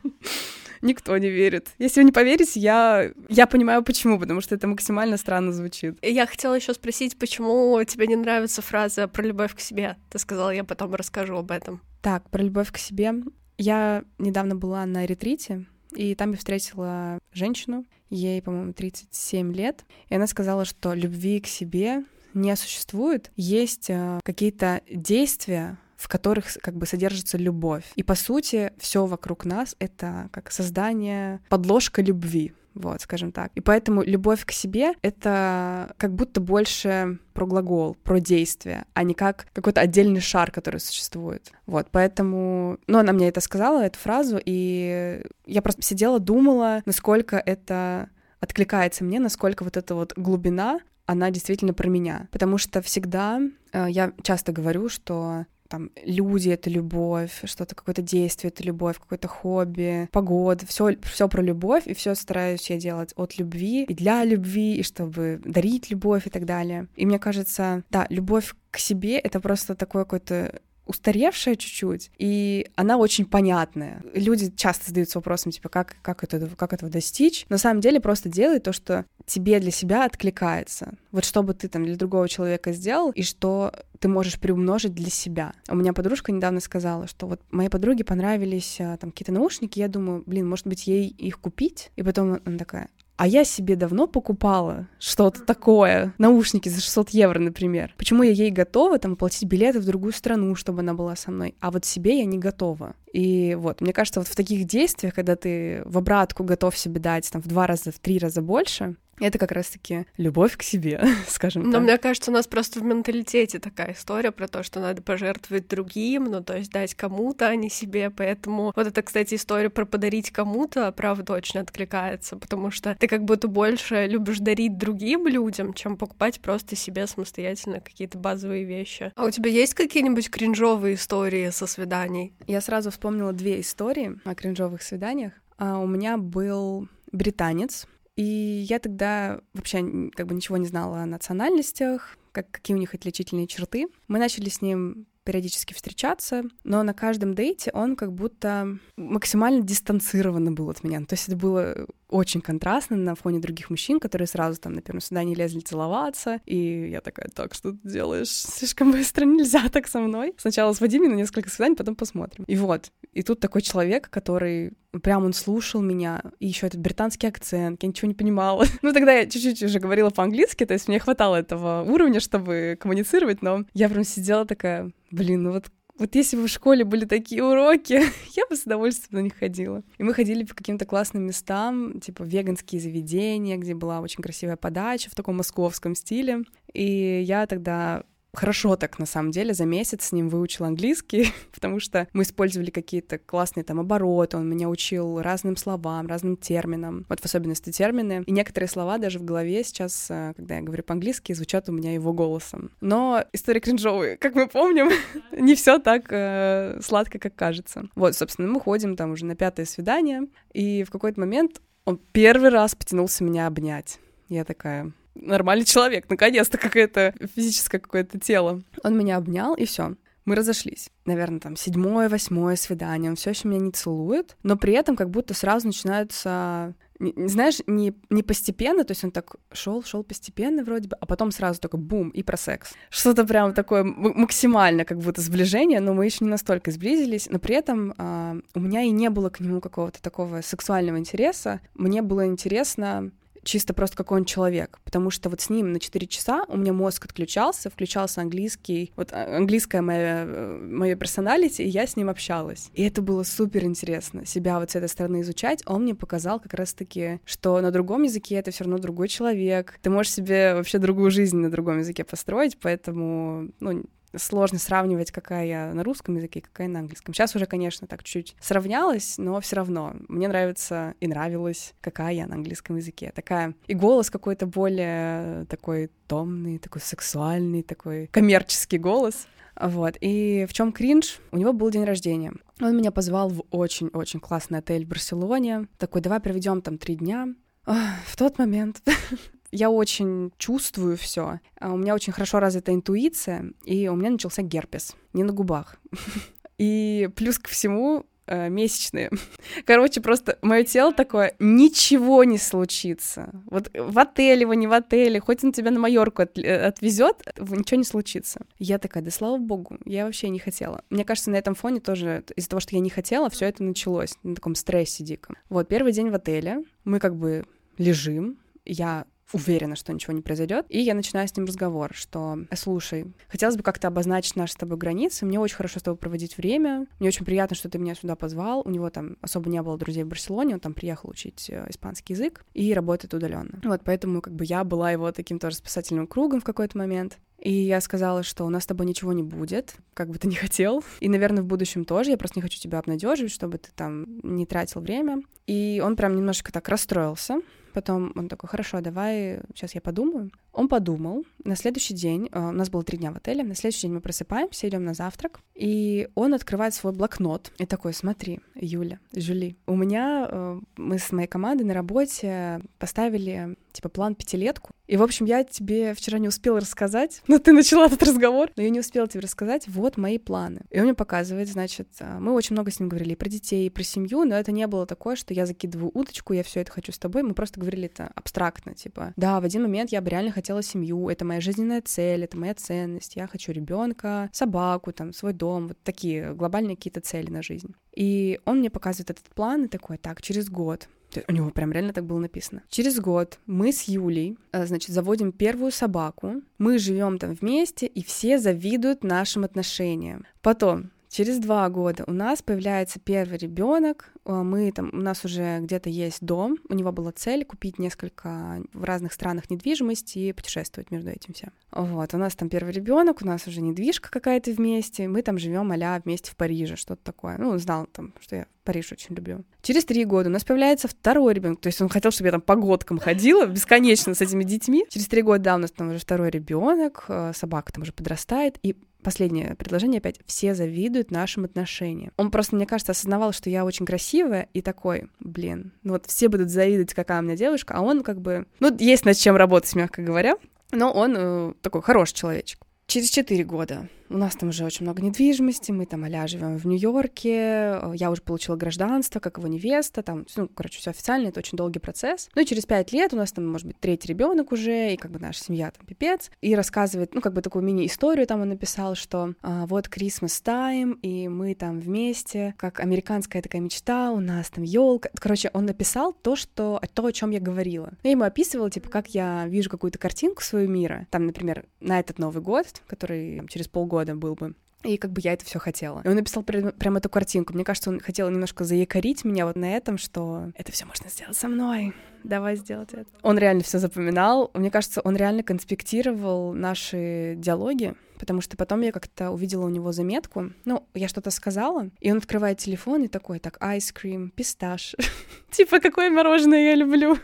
Никто не верит. Если вы не поверите, я, я понимаю почему, потому что это максимально странно звучит. Я хотела еще спросить, почему тебе не нравится фраза про любовь к себе. Ты сказала, я потом расскажу об этом. Так, про любовь к себе. Я недавно была на ретрите, и там я встретила женщину, ей, по-моему, 37 лет, и она сказала, что любви к себе не существует, есть э, какие-то действия, в которых как бы содержится любовь. И по сути, все вокруг нас — это как создание, подложка любви вот, скажем так. И поэтому любовь к себе — это как будто больше про глагол, про действие, а не как какой-то отдельный шар, который существует. Вот, поэтому... Ну, она мне это сказала, эту фразу, и я просто сидела, думала, насколько это откликается мне, насколько вот эта вот глубина, она действительно про меня. Потому что всегда э, я часто говорю, что там люди — это любовь, что-то, какое-то действие — это любовь, какое-то хобби, погода, все, все про любовь, и все стараюсь я делать от любви и для любви, и чтобы дарить любовь и так далее. И мне кажется, да, любовь к себе — это просто такое какое-то устаревшая чуть-чуть, и она очень понятная. Люди часто задаются вопросом, типа, как, как, это, как этого достичь. На самом деле просто делай то, что тебе для себя откликается. Вот что бы ты там для другого человека сделал, и что ты можешь приумножить для себя. У меня подружка недавно сказала, что вот моей подруге понравились а, там какие-то наушники, я думаю, блин, может быть, ей их купить? И потом она такая, а я себе давно покупала что-то такое, наушники за 600 евро, например. Почему я ей готова там платить билеты в другую страну, чтобы она была со мной, а вот себе я не готова. И вот, мне кажется, вот в таких действиях, когда ты в обратку готов себе дать там в два раза, в три раза больше, это как раз-таки любовь к себе, скажем Но так. Но мне кажется, у нас просто в менталитете такая история про то, что надо пожертвовать другим, ну, то есть дать кому-то, а не себе. Поэтому вот это, кстати, история про подарить кому-то, правда, очень откликается, потому что ты как будто больше любишь дарить другим людям, чем покупать просто себе самостоятельно какие-то базовые вещи. А у тебя есть какие-нибудь кринжовые истории со свиданий? Я сразу вспомнила две истории о кринжовых свиданиях. А у меня был британец, и я тогда вообще как бы ничего не знала о национальностях, как, какие у них отличительные черты. Мы начали с ним периодически встречаться, но на каждом дейте он как будто максимально дистанцированно был от меня. То есть это было очень контрастно на фоне других мужчин, которые сразу там на первом свидании лезли целоваться, и я такая, так, что ты делаешь? Слишком быстро, нельзя так со мной. Сначала своди меня на несколько свиданий, потом посмотрим. И вот, и тут такой человек, который прям он слушал меня, и еще этот британский акцент, я ничего не понимала. ну, тогда я чуть-чуть уже говорила по-английски, то есть мне хватало этого уровня, чтобы коммуницировать, но я прям сидела такая, блин, ну вот вот если бы в школе были такие уроки, я бы с удовольствием на них ходила. И мы ходили по каким-то классным местам, типа веганские заведения, где была очень красивая подача в таком московском стиле. И я тогда хорошо так, на самом деле, за месяц с ним выучил английский, потому что мы использовали какие-то классные там обороты, он меня учил разным словам, разным терминам, вот в особенности термины. И некоторые слова даже в голове сейчас, э, когда я говорю по-английски, звучат у меня его голосом. Но история кринжовая, как мы помним, не все так э, сладко, как кажется. Вот, собственно, мы ходим там уже на пятое свидание, и в какой-то момент он первый раз потянулся меня обнять. Я такая, нормальный человек, наконец-то какое-то физическое какое-то тело. Он меня обнял, и все. Мы разошлись. Наверное, там седьмое, восьмое свидание. Он все еще меня не целует, но при этом как будто сразу начинаются знаешь, не, не постепенно, то есть он так шел, шел постепенно вроде бы, а потом сразу такой бум и про секс. Что-то прям такое максимально как будто сближение, но мы еще не настолько сблизились, но при этом э, у меня и не было к нему какого-то такого сексуального интереса. Мне было интересно чисто просто какой он человек, потому что вот с ним на 4 часа у меня мозг отключался, включался английский, вот а, английская моя, э, моя персоналити, и я с ним общалась. И это было супер интересно, себя вот с этой стороны изучать. Он мне показал как раз-таки, что на другом языке это все равно другой человек, ты можешь себе вообще другую жизнь на другом языке построить, поэтому, ну, сложно сравнивать, какая я на русском языке, какая на английском. Сейчас уже, конечно, так чуть сравнялась, но все равно мне нравится и нравилось, какая я на английском языке. Такая и голос какой-то более такой томный, такой сексуальный, такой коммерческий голос. Вот. И в чем кринж? У него был день рождения. Он меня позвал в очень-очень классный отель в Барселоне. Такой, давай проведем там три дня. В тот момент я очень чувствую все. А у меня очень хорошо развита интуиция, и у меня начался герпес. Не на губах. И плюс ко всему э, месячные. Короче, просто мое тело такое, ничего не случится. Вот в отеле вы, не в отеле, хоть он тебя на Майорку от, э, отвезет, ничего не случится. Я такая, да слава богу, я вообще не хотела. Мне кажется, на этом фоне тоже из-за того, что я не хотела, все это началось на таком стрессе диком. Вот, первый день в отеле, мы как бы лежим, я уверена, что ничего не произойдет. И я начинаю с ним разговор, что, слушай, хотелось бы как-то обозначить наши с тобой границы, мне очень хорошо с тобой проводить время, мне очень приятно, что ты меня сюда позвал, у него там особо не было друзей в Барселоне, он там приехал учить э, испанский язык и работает удаленно. Вот, поэтому как бы я была его таким тоже спасательным кругом в какой-то момент. И я сказала, что у нас с тобой ничего не будет, как бы ты ни хотел. И, наверное, в будущем тоже. Я просто не хочу тебя обнадеживать, чтобы ты там не тратил время. И он прям немножко так расстроился. Потом он такой, хорошо, давай, сейчас я подумаю. Он подумал. На следующий день, э, у нас было три дня в отеле, на следующий день мы просыпаемся, идем на завтрак, и он открывает свой блокнот и такой, смотри, Юля, Жюли, у меня, э, мы с моей командой на работе поставили типа план пятилетку. И, в общем, я тебе вчера не успела рассказать, но ты начала этот разговор, но я не успела тебе рассказать, вот мои планы. И он мне показывает, значит, э, мы очень много с ним говорили про детей, и про семью, но это не было такое, что я закидываю удочку, я все это хочу с тобой, мы просто говорили это абстрактно, типа, да, в один момент я бы реально хотела семью, это моя жизненная цель, это моя ценность, я хочу ребенка, собаку, там, свой дом, вот такие глобальные какие-то цели на жизнь. И он мне показывает этот план и такой, так, через год у него прям реально так было написано. Через год мы с Юлей, э, значит, заводим первую собаку. Мы живем там вместе, и все завидуют нашим отношениям. Потом Через два года у нас появляется первый ребенок. Э, мы там, у нас уже где-то есть дом. У него была цель купить несколько в разных странах недвижимости и путешествовать между этим всем. Вот, у нас там первый ребенок, у нас уже недвижка какая-то вместе. Мы там живем а вместе в Париже, что-то такое. Ну, знал там, что я Париж очень люблю. Через три года у нас появляется второй ребенок. То есть он хотел, чтобы я там по годкам ходила бесконечно с этими детьми. Через три года, да, у нас там уже второй ребенок, э, собака там уже подрастает. И последнее предложение опять. Все завидуют нашим отношениям. Он просто, мне кажется, осознавал, что я очень красивая, и такой, блин, ну вот все будут завидовать, какая у меня девушка, а он как бы, ну, есть над чем работать, мягко говоря, но он э, такой хороший человечек. Через четыре года у нас там уже очень много недвижимости, мы там а живем в Нью-Йорке, я уже получила гражданство, как его невеста, там, ну, короче, все официально, это очень долгий процесс. Ну и через пять лет у нас там, может быть, третий ребенок уже, и как бы наша семья там пипец, и рассказывает, ну, как бы такую мини-историю там он написал, что а, вот Christmas time, и мы там вместе, как американская такая мечта, у нас там елка. Короче, он написал то, что, то, о чем я говорила. Я ему описывала, типа, как я вижу какую-то картинку своего мира, там, например, на этот Новый год, который там, через полгода был бы, и как бы я это все хотела. И он написал прям, прям эту картинку. Мне кажется, он хотел немножко заякорить меня вот на этом, что это все можно сделать со мной. Давай сделать это. Он реально все запоминал. Мне кажется, он реально конспектировал наши диалоги, потому что потом я как-то увидела у него заметку. Ну, я что-то сказала, и он открывает телефон и такой, так, ice cream, писташ. Типа, какое мороженое я люблю.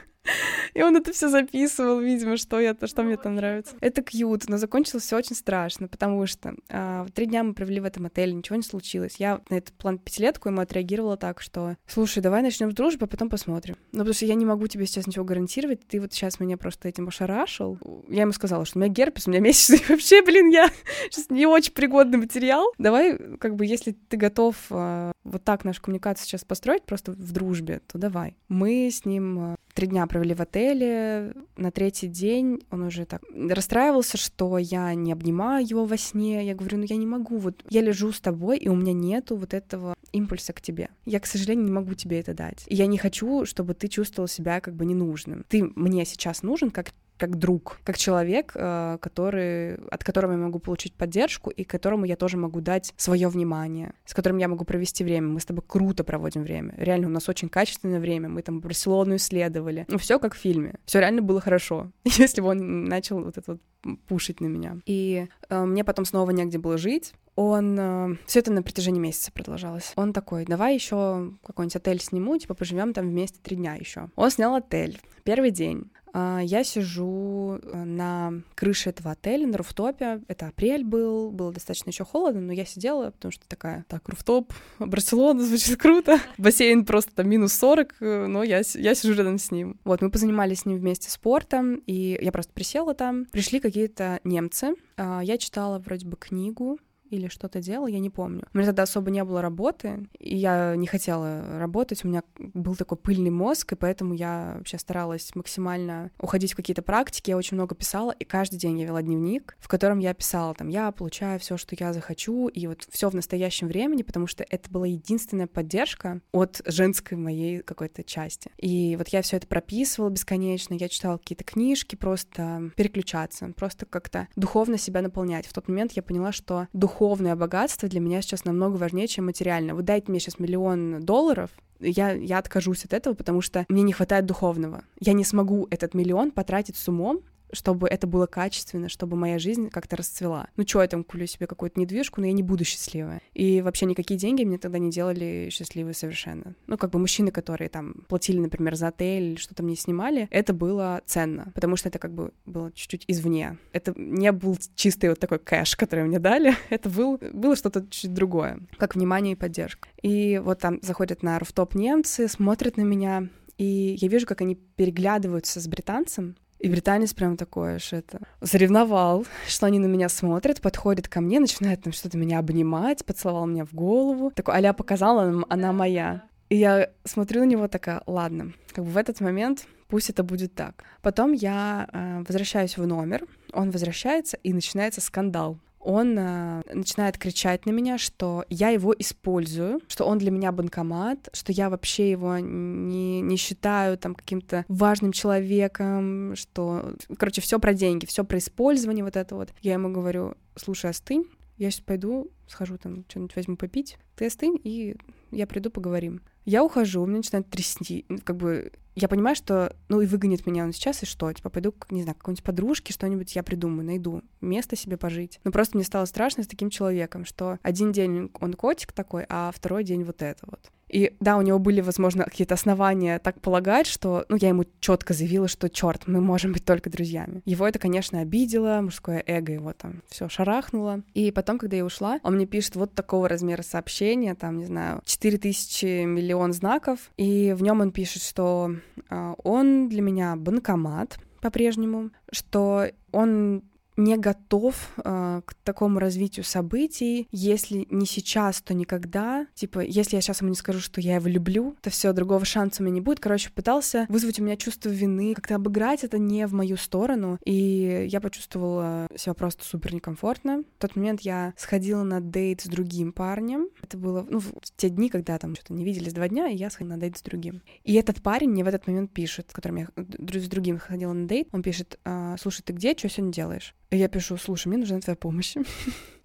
И он это все записывал, видимо, что я, то, что мне там нравится. Это кьют, но закончилось все очень страшно, потому что а, три дня мы провели в этом отеле, ничего не случилось. Я на этот план пятилетку ему отреагировала так, что слушай, давай начнем с дружбы, а потом посмотрим. Ну, потому что я не могу тебе сейчас ничего гарантировать, ты вот сейчас меня просто этим ошарашил. Я ему сказала, что у меня герпес, у меня месячный, вообще, блин, я сейчас не очень пригодный материал. Давай, как бы, если ты готов а, вот так нашу коммуникацию сейчас построить, просто в дружбе, то давай. Мы с ним а, три дня провели в отеле. На третий день он уже так расстраивался, что я не обнимаю его во сне. Я говорю, ну я не могу, вот я лежу с тобой, и у меня нету вот этого импульса к тебе. Я, к сожалению, не могу тебе это дать. И я не хочу, чтобы ты чувствовал себя как бы ненужным. Ты мне сейчас нужен как как друг, как человек, э, который, от которого я могу получить поддержку и которому я тоже могу дать свое внимание, с которым я могу провести время. Мы с тобой круто проводим время. Реально, у нас очень качественное время. Мы там Барселону исследовали. Ну, все как в фильме. Все реально было хорошо. Если бы он начал вот это вот пушить на меня. И э, мне потом снова негде было жить. Он э, все это на протяжении месяца продолжалось. Он такой, давай еще какой-нибудь отель сниму, типа поживем там вместе три дня еще. Он снял отель. Первый день. А, я сижу э, на крыше этого отеля, на руфтопе. Это апрель был, было достаточно еще холодно, но я сидела, потому что такая, так, руфтоп, Барселона, звучит круто. Бассейн просто там минус 40, э, но я, я сижу рядом с ним. Вот, мы позанимались с ним вместе спортом, и я просто присела там. Пришли какие-то немцы. А, я читала вроде бы книгу, или что-то делал, я не помню. У меня тогда особо не было работы, и я не хотела работать, у меня был такой пыльный мозг, и поэтому я вообще старалась максимально уходить в какие-то практики, я очень много писала, и каждый день я вела дневник, в котором я писала, там, я получаю все, что я захочу, и вот все в настоящем времени, потому что это была единственная поддержка от женской моей какой-то части. И вот я все это прописывала бесконечно, я читала какие-то книжки, просто переключаться, просто как-то духовно себя наполнять. В тот момент я поняла, что дух духовное богатство для меня сейчас намного важнее, чем материальное. Вы дайте мне сейчас миллион долларов, я, я откажусь от этого, потому что мне не хватает духовного. Я не смогу этот миллион потратить с умом, чтобы это было качественно, чтобы моя жизнь как-то расцвела. Ну что, я там куплю себе какую-то недвижку, но я не буду счастливая. И вообще никакие деньги мне тогда не делали счастливой совершенно. Ну, как бы мужчины, которые там платили, например, за отель что-то мне снимали, это было ценно, потому что это как бы было чуть-чуть извне. Это не был чистый вот такой кэш, который мне дали, это был, было что-то чуть другое, как внимание и поддержка. И вот там заходят на руфтоп немцы, смотрят на меня, и я вижу, как они переглядываются с британцем, и британец прям такой аж это заревновал, что они на меня смотрят, подходит ко мне, начинает там что-то меня обнимать, поцеловал меня в голову. Такой, аля показала, она моя. И я смотрю на него такая, ладно, как бы в этот момент пусть это будет так. Потом я э, возвращаюсь в номер, он возвращается, и начинается скандал он э, начинает кричать на меня, что я его использую, что он для меня банкомат, что я вообще его не, не считаю там каким-то важным человеком, что, короче, все про деньги, все про использование вот это вот. Я ему говорю, слушай, остынь, я сейчас пойду, схожу там, что-нибудь возьму попить, ты остынь, и я приду, поговорим. Я ухожу, у меня начинает трясти, как бы я понимаю, что, ну, и выгонит меня он сейчас, и что? Типа, пойду, не знаю, к какой-нибудь подружке, что-нибудь я придумаю, найду, место себе пожить. Но просто мне стало страшно с таким человеком, что один день он котик такой, а второй день вот это вот. И да, у него были, возможно, какие-то основания так полагать, что, ну, я ему четко заявила, что черт, мы можем быть только друзьями. Его это, конечно, обидело, мужское эго его там все шарахнуло. И потом, когда я ушла, он мне пишет вот такого размера сообщения, там, не знаю, 4000 миллион знаков, и в нем он пишет, что э, он для меня банкомат по-прежнему, что он не готов э, к такому развитию событий. Если не сейчас, то никогда. Типа, если я сейчас ему не скажу, что я его люблю, то все, другого шанса у меня не будет. Короче, пытался вызвать у меня чувство вины, как-то обыграть это не в мою сторону. И я почувствовала себя просто супер некомфортно. В тот момент я сходила на дейт с другим парнем. Это было, ну, в те дни, когда там что-то не виделись два дня, и я сходила на дейт с другим. И этот парень мне в этот момент пишет, с которым я с другим ходила на дейт, он пишет, «А, слушай, ты где, что сегодня делаешь? Я пишу, слушай, мне нужна твоя помощь.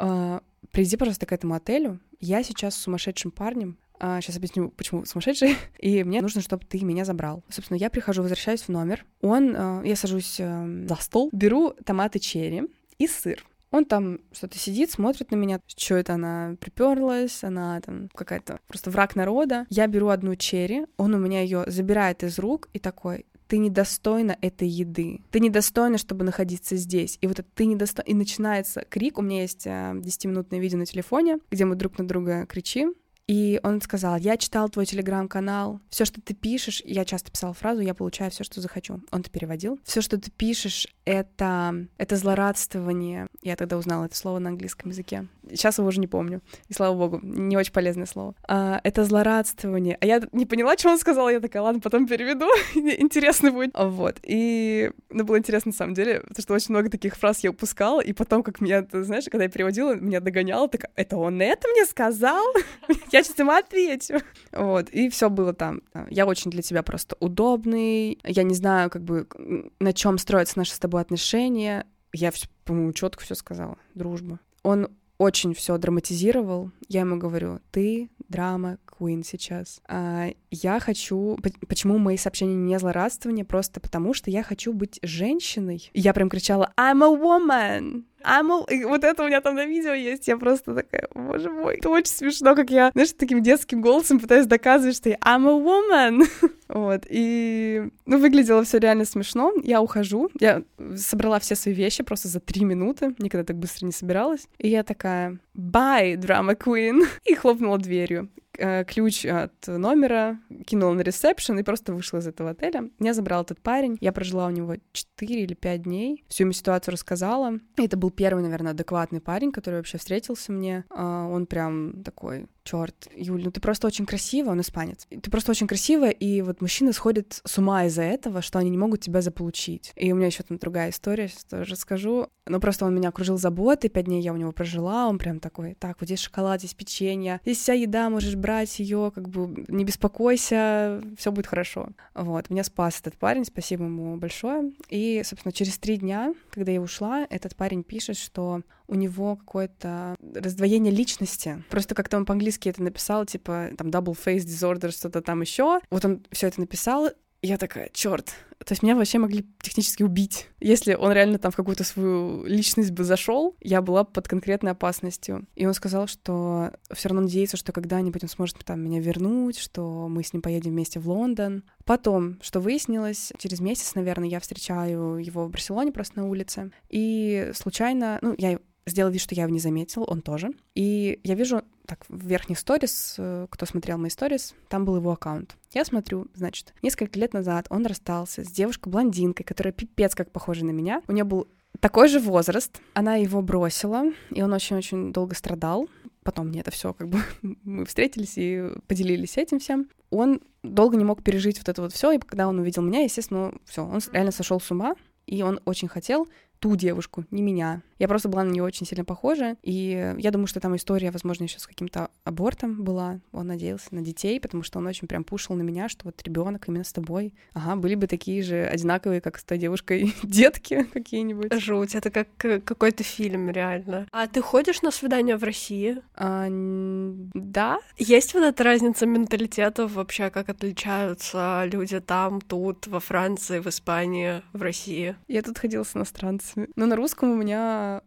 А, приди, пожалуйста, к этому отелю. Я сейчас с сумасшедшим парнем, Сейчас а, объясню, почему сумасшедший. И мне нужно, чтобы ты меня забрал. Собственно, я прихожу, возвращаюсь в номер. Он, я сажусь э, за стол, беру томаты черри и сыр. Он там что-то сидит, смотрит на меня, что это она приперлась, она там какая-то просто враг народа. Я беру одну черри, он у меня ее забирает из рук и такой, ты недостойна этой еды, ты недостойна, чтобы находиться здесь. И вот это ты недостойна... И начинается крик, у меня есть 10-минутное э, видео на телефоне, где мы друг на друга кричим, и он сказал, я читал твой телеграм-канал, все, что ты пишешь, я часто писала фразу, я получаю все, что захочу. Он это переводил. Все, что ты пишешь, это, это злорадствование. Я тогда узнала это слово на английском языке. Сейчас его уже не помню. И слава богу, не очень полезное слово. А, это злорадствование. А я не поняла, что он сказал. Я такая, ладно, потом переведу. Интересно будет. Вот. И ну, было интересно на самом деле, потому что очень много таких фраз я упускала. И потом, как меня, ты знаешь, когда я переводила, меня догоняло, так это он это мне сказал? Я сейчас ему отвечу. Вот, и все было там. Я очень для тебя просто удобный. Я не знаю, как бы, на чем строятся наши с тобой отношения. Я, по-моему, четко все сказала. Дружба. Он очень все драматизировал. Я ему говорю, ты драма Queen сейчас. А, я хочу... Почему мои сообщения не злорадствование? Просто потому, что я хочу быть женщиной. Я прям кричала «I'm a woman!» A... И вот это у меня там на видео есть. Я просто такая, боже мой, это очень смешно, как я, знаешь, таким детским голосом пытаюсь доказывать, что я I'm a woman. вот, и, ну, выглядело все реально смешно. Я ухожу, я собрала все свои вещи просто за три минуты, никогда так быстро не собиралась. И я такая, bye, drama queen, и хлопнула дверью. Э, ключ от номера, кинула на ресепшн и просто вышла из этого отеля. Меня забрал этот парень. Я прожила у него 4 или 5 дней. Всю ему ситуацию рассказала. И это был первый, наверное, адекватный парень, который вообще встретился мне. А, он прям такой черт, Юль, ну ты просто очень красива, он испанец. Ты просто очень красивая, и вот мужчины сходят с ума из-за этого, что они не могут тебя заполучить. И у меня еще там другая история, сейчас тоже расскажу. Но просто он меня окружил заботой, пять дней я у него прожила, он прям такой, так, вот здесь шоколад, здесь печенье, здесь вся еда, можешь брать ее, как бы не беспокойся, все будет хорошо. Вот, меня спас этот парень, спасибо ему большое. И, собственно, через три дня, когда я ушла, этот парень пишет, что у него какое-то раздвоение личности. Просто как-то он по-английски это написал, типа там double face disorder, что-то там еще. Вот он все это написал, я такая, черт, то есть меня вообще могли технически убить. Если он реально там в какую-то свою личность бы зашел, я была под конкретной опасностью. И он сказал, что все равно надеется, что когда-нибудь он сможет там меня вернуть, что мы с ним поедем вместе в Лондон. Потом, что выяснилось, через месяц, наверное, я встречаю его в Барселоне просто на улице. И случайно, ну, я сделал вид, что я его не заметил, он тоже. И я вижу, так, в верхних сторис, э, кто смотрел мои сторис, там был его аккаунт. Я смотрю, значит, несколько лет назад он расстался с девушкой-блондинкой, которая пипец как похожа на меня. У нее был такой же возраст. Она его бросила, и он очень-очень долго страдал. Потом мне это все как бы мы встретились и поделились этим всем. Он долго не мог пережить вот это вот все, и когда он увидел меня, естественно, все, он реально сошел с ума, и он очень хотел ту девушку, не меня. Я просто была на нее очень сильно похожа, и я думаю, что там история, возможно, еще с каким-то абортом была. Он надеялся на детей, потому что он очень прям пушил на меня, что вот ребенок именно с тобой. Ага, были бы такие же одинаковые, как с той девушкой, детки какие-нибудь. Жуть, это как какой-то фильм, реально. А ты ходишь на свидания в России? А, да. Есть вот эта разница менталитетов вообще, как отличаются люди там, тут, во Франции, в Испании, в России? Я тут ходила с иностранцами но на русском у меня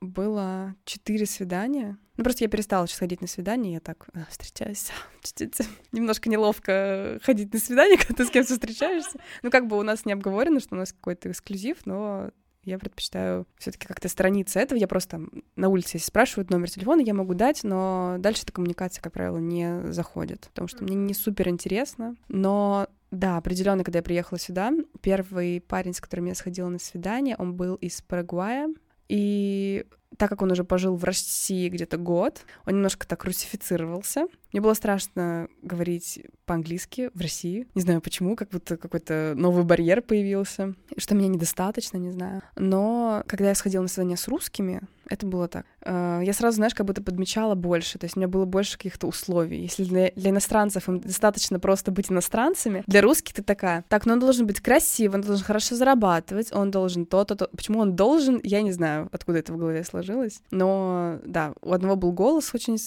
было четыре свидания. Ну, просто я перестала сейчас ходить на свидания, я так а, встречаюсь. Немножко неловко ходить на свидание, когда ты с кем-то встречаешься. Ну, как бы у нас не обговорено, что у нас какой-то эксклюзив, но я предпочитаю все-таки как-то сторониться этого. Я просто там на улице, если спрашивают номер телефона, я могу дать, но дальше эта коммуникация, как правило, не заходит, потому что мне не супер интересно. Но да, определенно, когда я приехала сюда, первый парень, с которым я сходила на свидание, он был из Парагвая, И так как он уже пожил в России где-то год, он немножко так русифицировался. Мне было страшно говорить по-английски в России. Не знаю почему, как будто какой-то новый барьер появился, что меня недостаточно, не знаю. Но когда я сходила на свидание с русскими, это было так. Э, я сразу, знаешь, как будто подмечала больше, то есть у меня было больше каких-то условий. Если для, для иностранцев им достаточно просто быть иностранцами, для русских ты такая, так, ну он должен быть красивым, он должен хорошо зарабатывать, он должен то-то, то. Почему он должен, я не знаю, откуда это в голове сложилось. Но, да, у одного был голос очень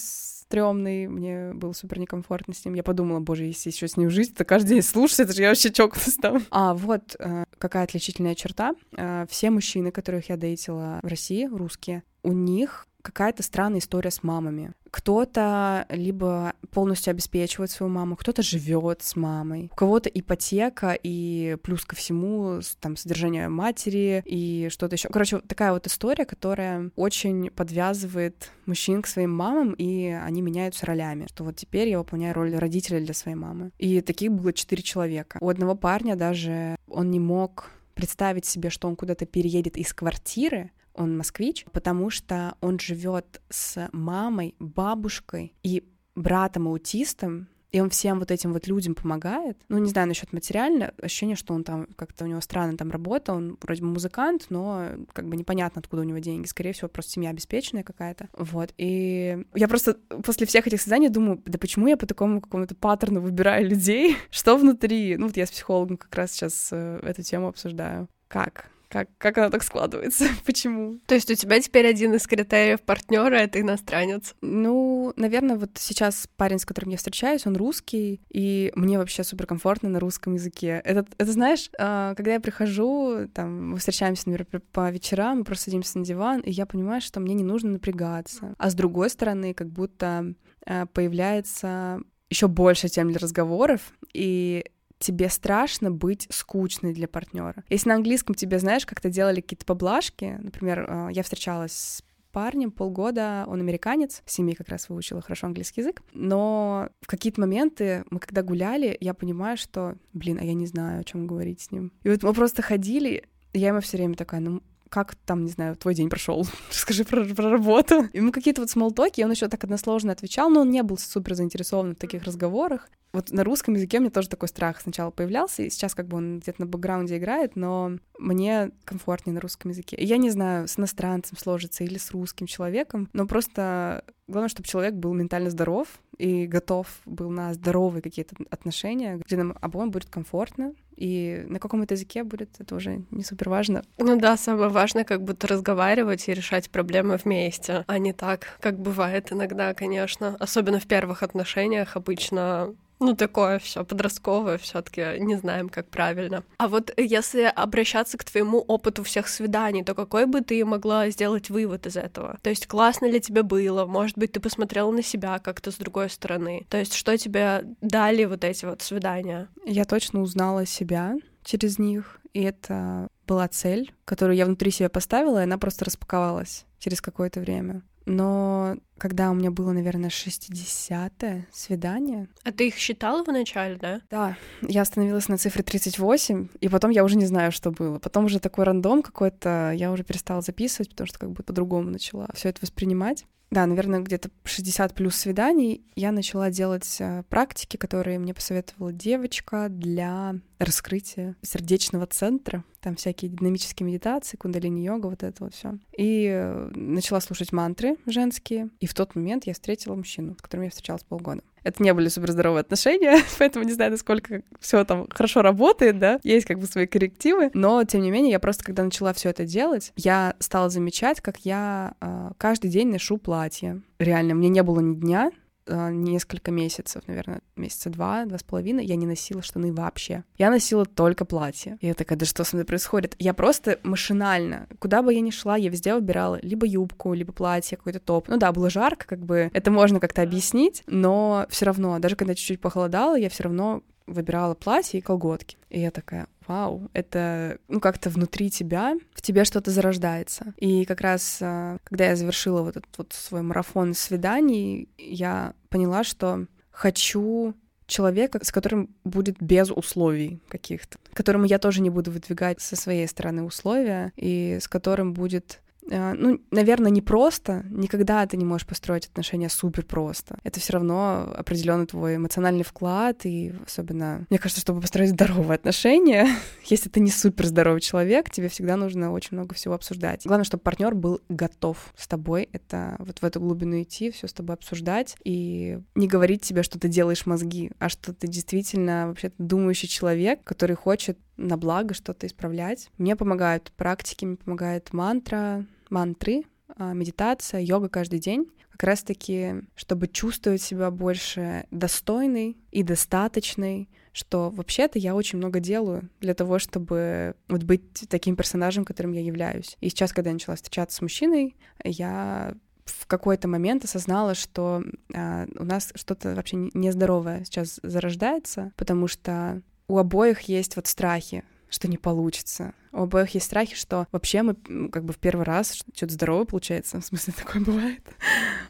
стрёмный, мне было супер некомфортно с ним. Я подумала, боже, если еще с ним жить, то каждый день слушать, это же я вообще чокнусь там. А, вот э, какая отличительная черта. Э, все мужчины, которых я дейтила в России, русские, у них какая-то странная история с мамами. Кто-то либо полностью обеспечивает свою маму, кто-то живет с мамой, у кого-то ипотека и плюс ко всему там содержание матери и что-то еще. Короче, такая вот история, которая очень подвязывает мужчин к своим мамам, и они меняются ролями. Что вот теперь я выполняю роль родителя для своей мамы. И таких было четыре человека. У одного парня даже он не мог представить себе, что он куда-то переедет из квартиры, он москвич, потому что он живет с мамой, бабушкой и братом аутистом, и он всем вот этим вот людям помогает. Ну, не знаю насчет материально, ощущение, что он там как-то у него странно там работа, он вроде бы музыкант, но как бы непонятно, откуда у него деньги. Скорее всего, просто семья обеспеченная какая-то. Вот. И я просто после всех этих свиданий думаю, да почему я по такому какому-то паттерну выбираю людей? Что внутри? Ну, вот я с психологом как раз сейчас э, эту тему обсуждаю. Как? Как, как оно так складывается? Почему? То есть у тебя теперь один из критериев партнера это иностранец? Ну, наверное, вот сейчас парень, с которым я встречаюсь, он русский, и мне вообще суперкомфортно на русском языке. Это, это знаешь, а, когда я прихожу, там, мы встречаемся, например, по вечерам, мы просто садимся на диван, и я понимаю, что мне не нужно напрягаться. А с другой стороны, как будто а, появляется еще больше тем для разговоров, и тебе страшно быть скучной для партнера. Если на английском тебе, знаешь, как-то делали какие-то поблажки, например, э, я встречалась с парнем полгода, он американец, с ними как раз выучила хорошо английский язык, но в какие-то моменты мы когда гуляли, я понимаю, что, блин, а я не знаю, о чем говорить с ним. И вот мы просто ходили, я ему все время такая, ну как там, не знаю, твой день прошел, расскажи про, про работу. Мы какие-то вот смолтоки, он еще так односложно отвечал, но он не был супер заинтересован в таких разговорах. Вот на русском языке у меня тоже такой страх сначала появлялся, и сейчас как бы он где-то на бэкграунде играет, но мне комфортнее на русском языке. И я не знаю, с иностранцем сложится или с русским человеком, но просто главное, чтобы человек был ментально здоров и готов был на здоровые какие-то отношения, где нам обоим будет комфортно, и на каком это языке будет, это уже не супер важно. Ну да, самое важное как будто разговаривать и решать проблемы вместе, а не так, как бывает иногда, конечно. Особенно в первых отношениях обычно ну, такое все подростковое, все-таки не знаем, как правильно. А вот если обращаться к твоему опыту всех свиданий, то какой бы ты могла сделать вывод из этого? То есть классно ли тебе было? Может быть, ты посмотрела на себя как-то с другой стороны? То есть что тебе дали вот эти вот свидания? Я точно узнала себя через них, и это была цель, которую я внутри себя поставила, и она просто распаковалась через какое-то время. Но когда у меня было, наверное, 60-е свидание... А ты их считала вначале, да? Да, я остановилась на цифре 38, и потом я уже не знаю, что было. Потом уже такой рандом какой-то, я уже перестала записывать, потому что как бы по-другому начала все это воспринимать. Да, наверное, где-то 60 плюс свиданий я начала делать э, практики, которые мне посоветовала девочка для раскрытия сердечного центра. Там всякие динамические медитации, кундалини-йога, вот это вот все. И э, начала слушать мантры женские. И в тот момент я встретила мужчину, с которым я встречалась полгода. Это не были суперздоровые отношения, поэтому не знаю, насколько все там хорошо работает, да, есть как бы свои коррективы, но тем не менее я просто, когда начала все это делать, я стала замечать, как я э, каждый день ношу платье. Реально, мне не было ни дня, несколько месяцев, наверное, месяца два, два с половиной, я не носила штаны вообще. Я носила только платье. И я такая, да что со мной происходит? Я просто машинально, куда бы я ни шла, я везде выбирала либо юбку, либо платье, какой-то топ. Ну да, было жарко, как бы это можно как-то объяснить, но все равно, даже когда чуть-чуть похолодало, я все равно выбирала платье и колготки. И я такая, вау, это, ну, как-то внутри тебя, в тебе что-то зарождается. И как раз, а, когда я завершила вот этот вот свой марафон свиданий, я поняла, что хочу человека, с которым будет без условий каких-то, которому я тоже не буду выдвигать со своей стороны условия, и с которым будет ну, наверное, не просто, никогда ты не можешь построить отношения супер просто. Это все равно определенный твой эмоциональный вклад, и особенно, мне кажется, чтобы построить здоровые отношения, если ты не супер здоровый человек, тебе всегда нужно очень много всего обсуждать. Главное, чтобы партнер был готов с тобой это вот в эту глубину идти, все с тобой обсуждать и не говорить тебе, что ты делаешь мозги, а что ты действительно вообще думающий человек, который хочет на благо что-то исправлять. Мне помогают практики, мне помогает мантра, мантры, а, медитация, йога каждый день как раз-таки, чтобы чувствовать себя больше достойной и достаточной, что вообще-то я очень много делаю для того, чтобы вот быть таким персонажем, которым я являюсь. И сейчас, когда я начала встречаться с мужчиной, я в какой-то момент осознала, что э, у нас что-то вообще нездоровое сейчас зарождается, потому что у обоих есть вот страхи, что не получится. У обоих есть страхи, что вообще мы как бы в первый раз что-то здоровое получается. В смысле, такое бывает.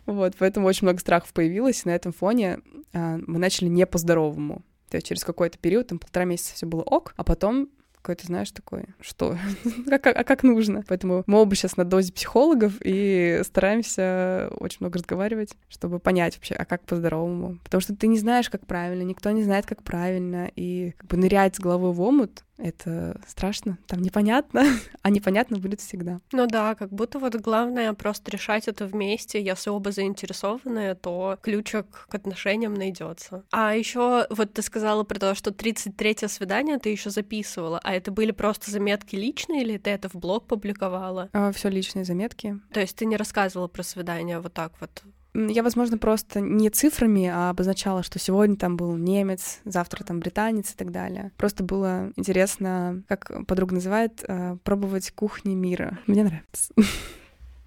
вот, поэтому очень много страхов появилось, и на этом фоне э, мы начали не по-здоровому. То есть через какой-то период, там полтора месяца все было ок, а потом какой-то, знаешь, такой, что, а, как, а как нужно. Поэтому мы оба сейчас на дозе психологов и стараемся очень много разговаривать, чтобы понять вообще, а как по-здоровому. Потому что ты не знаешь, как правильно, никто не знает, как правильно, и как бы нырять с головой в омут это страшно, там непонятно, а непонятно будет всегда. Ну да, как будто вот главное просто решать это вместе. Если оба заинтересованы, то ключик к отношениям найдется. А еще вот ты сказала про то, что 33-е свидание ты еще записывала, а это были просто заметки личные или ты это в блог публиковала? А, все личные заметки. То есть ты не рассказывала про свидание вот так вот я, возможно, просто не цифрами, а обозначала, что сегодня там был немец, завтра там британец и так далее. Просто было интересно, как подруга называет, э, пробовать кухни мира. Мне нравится.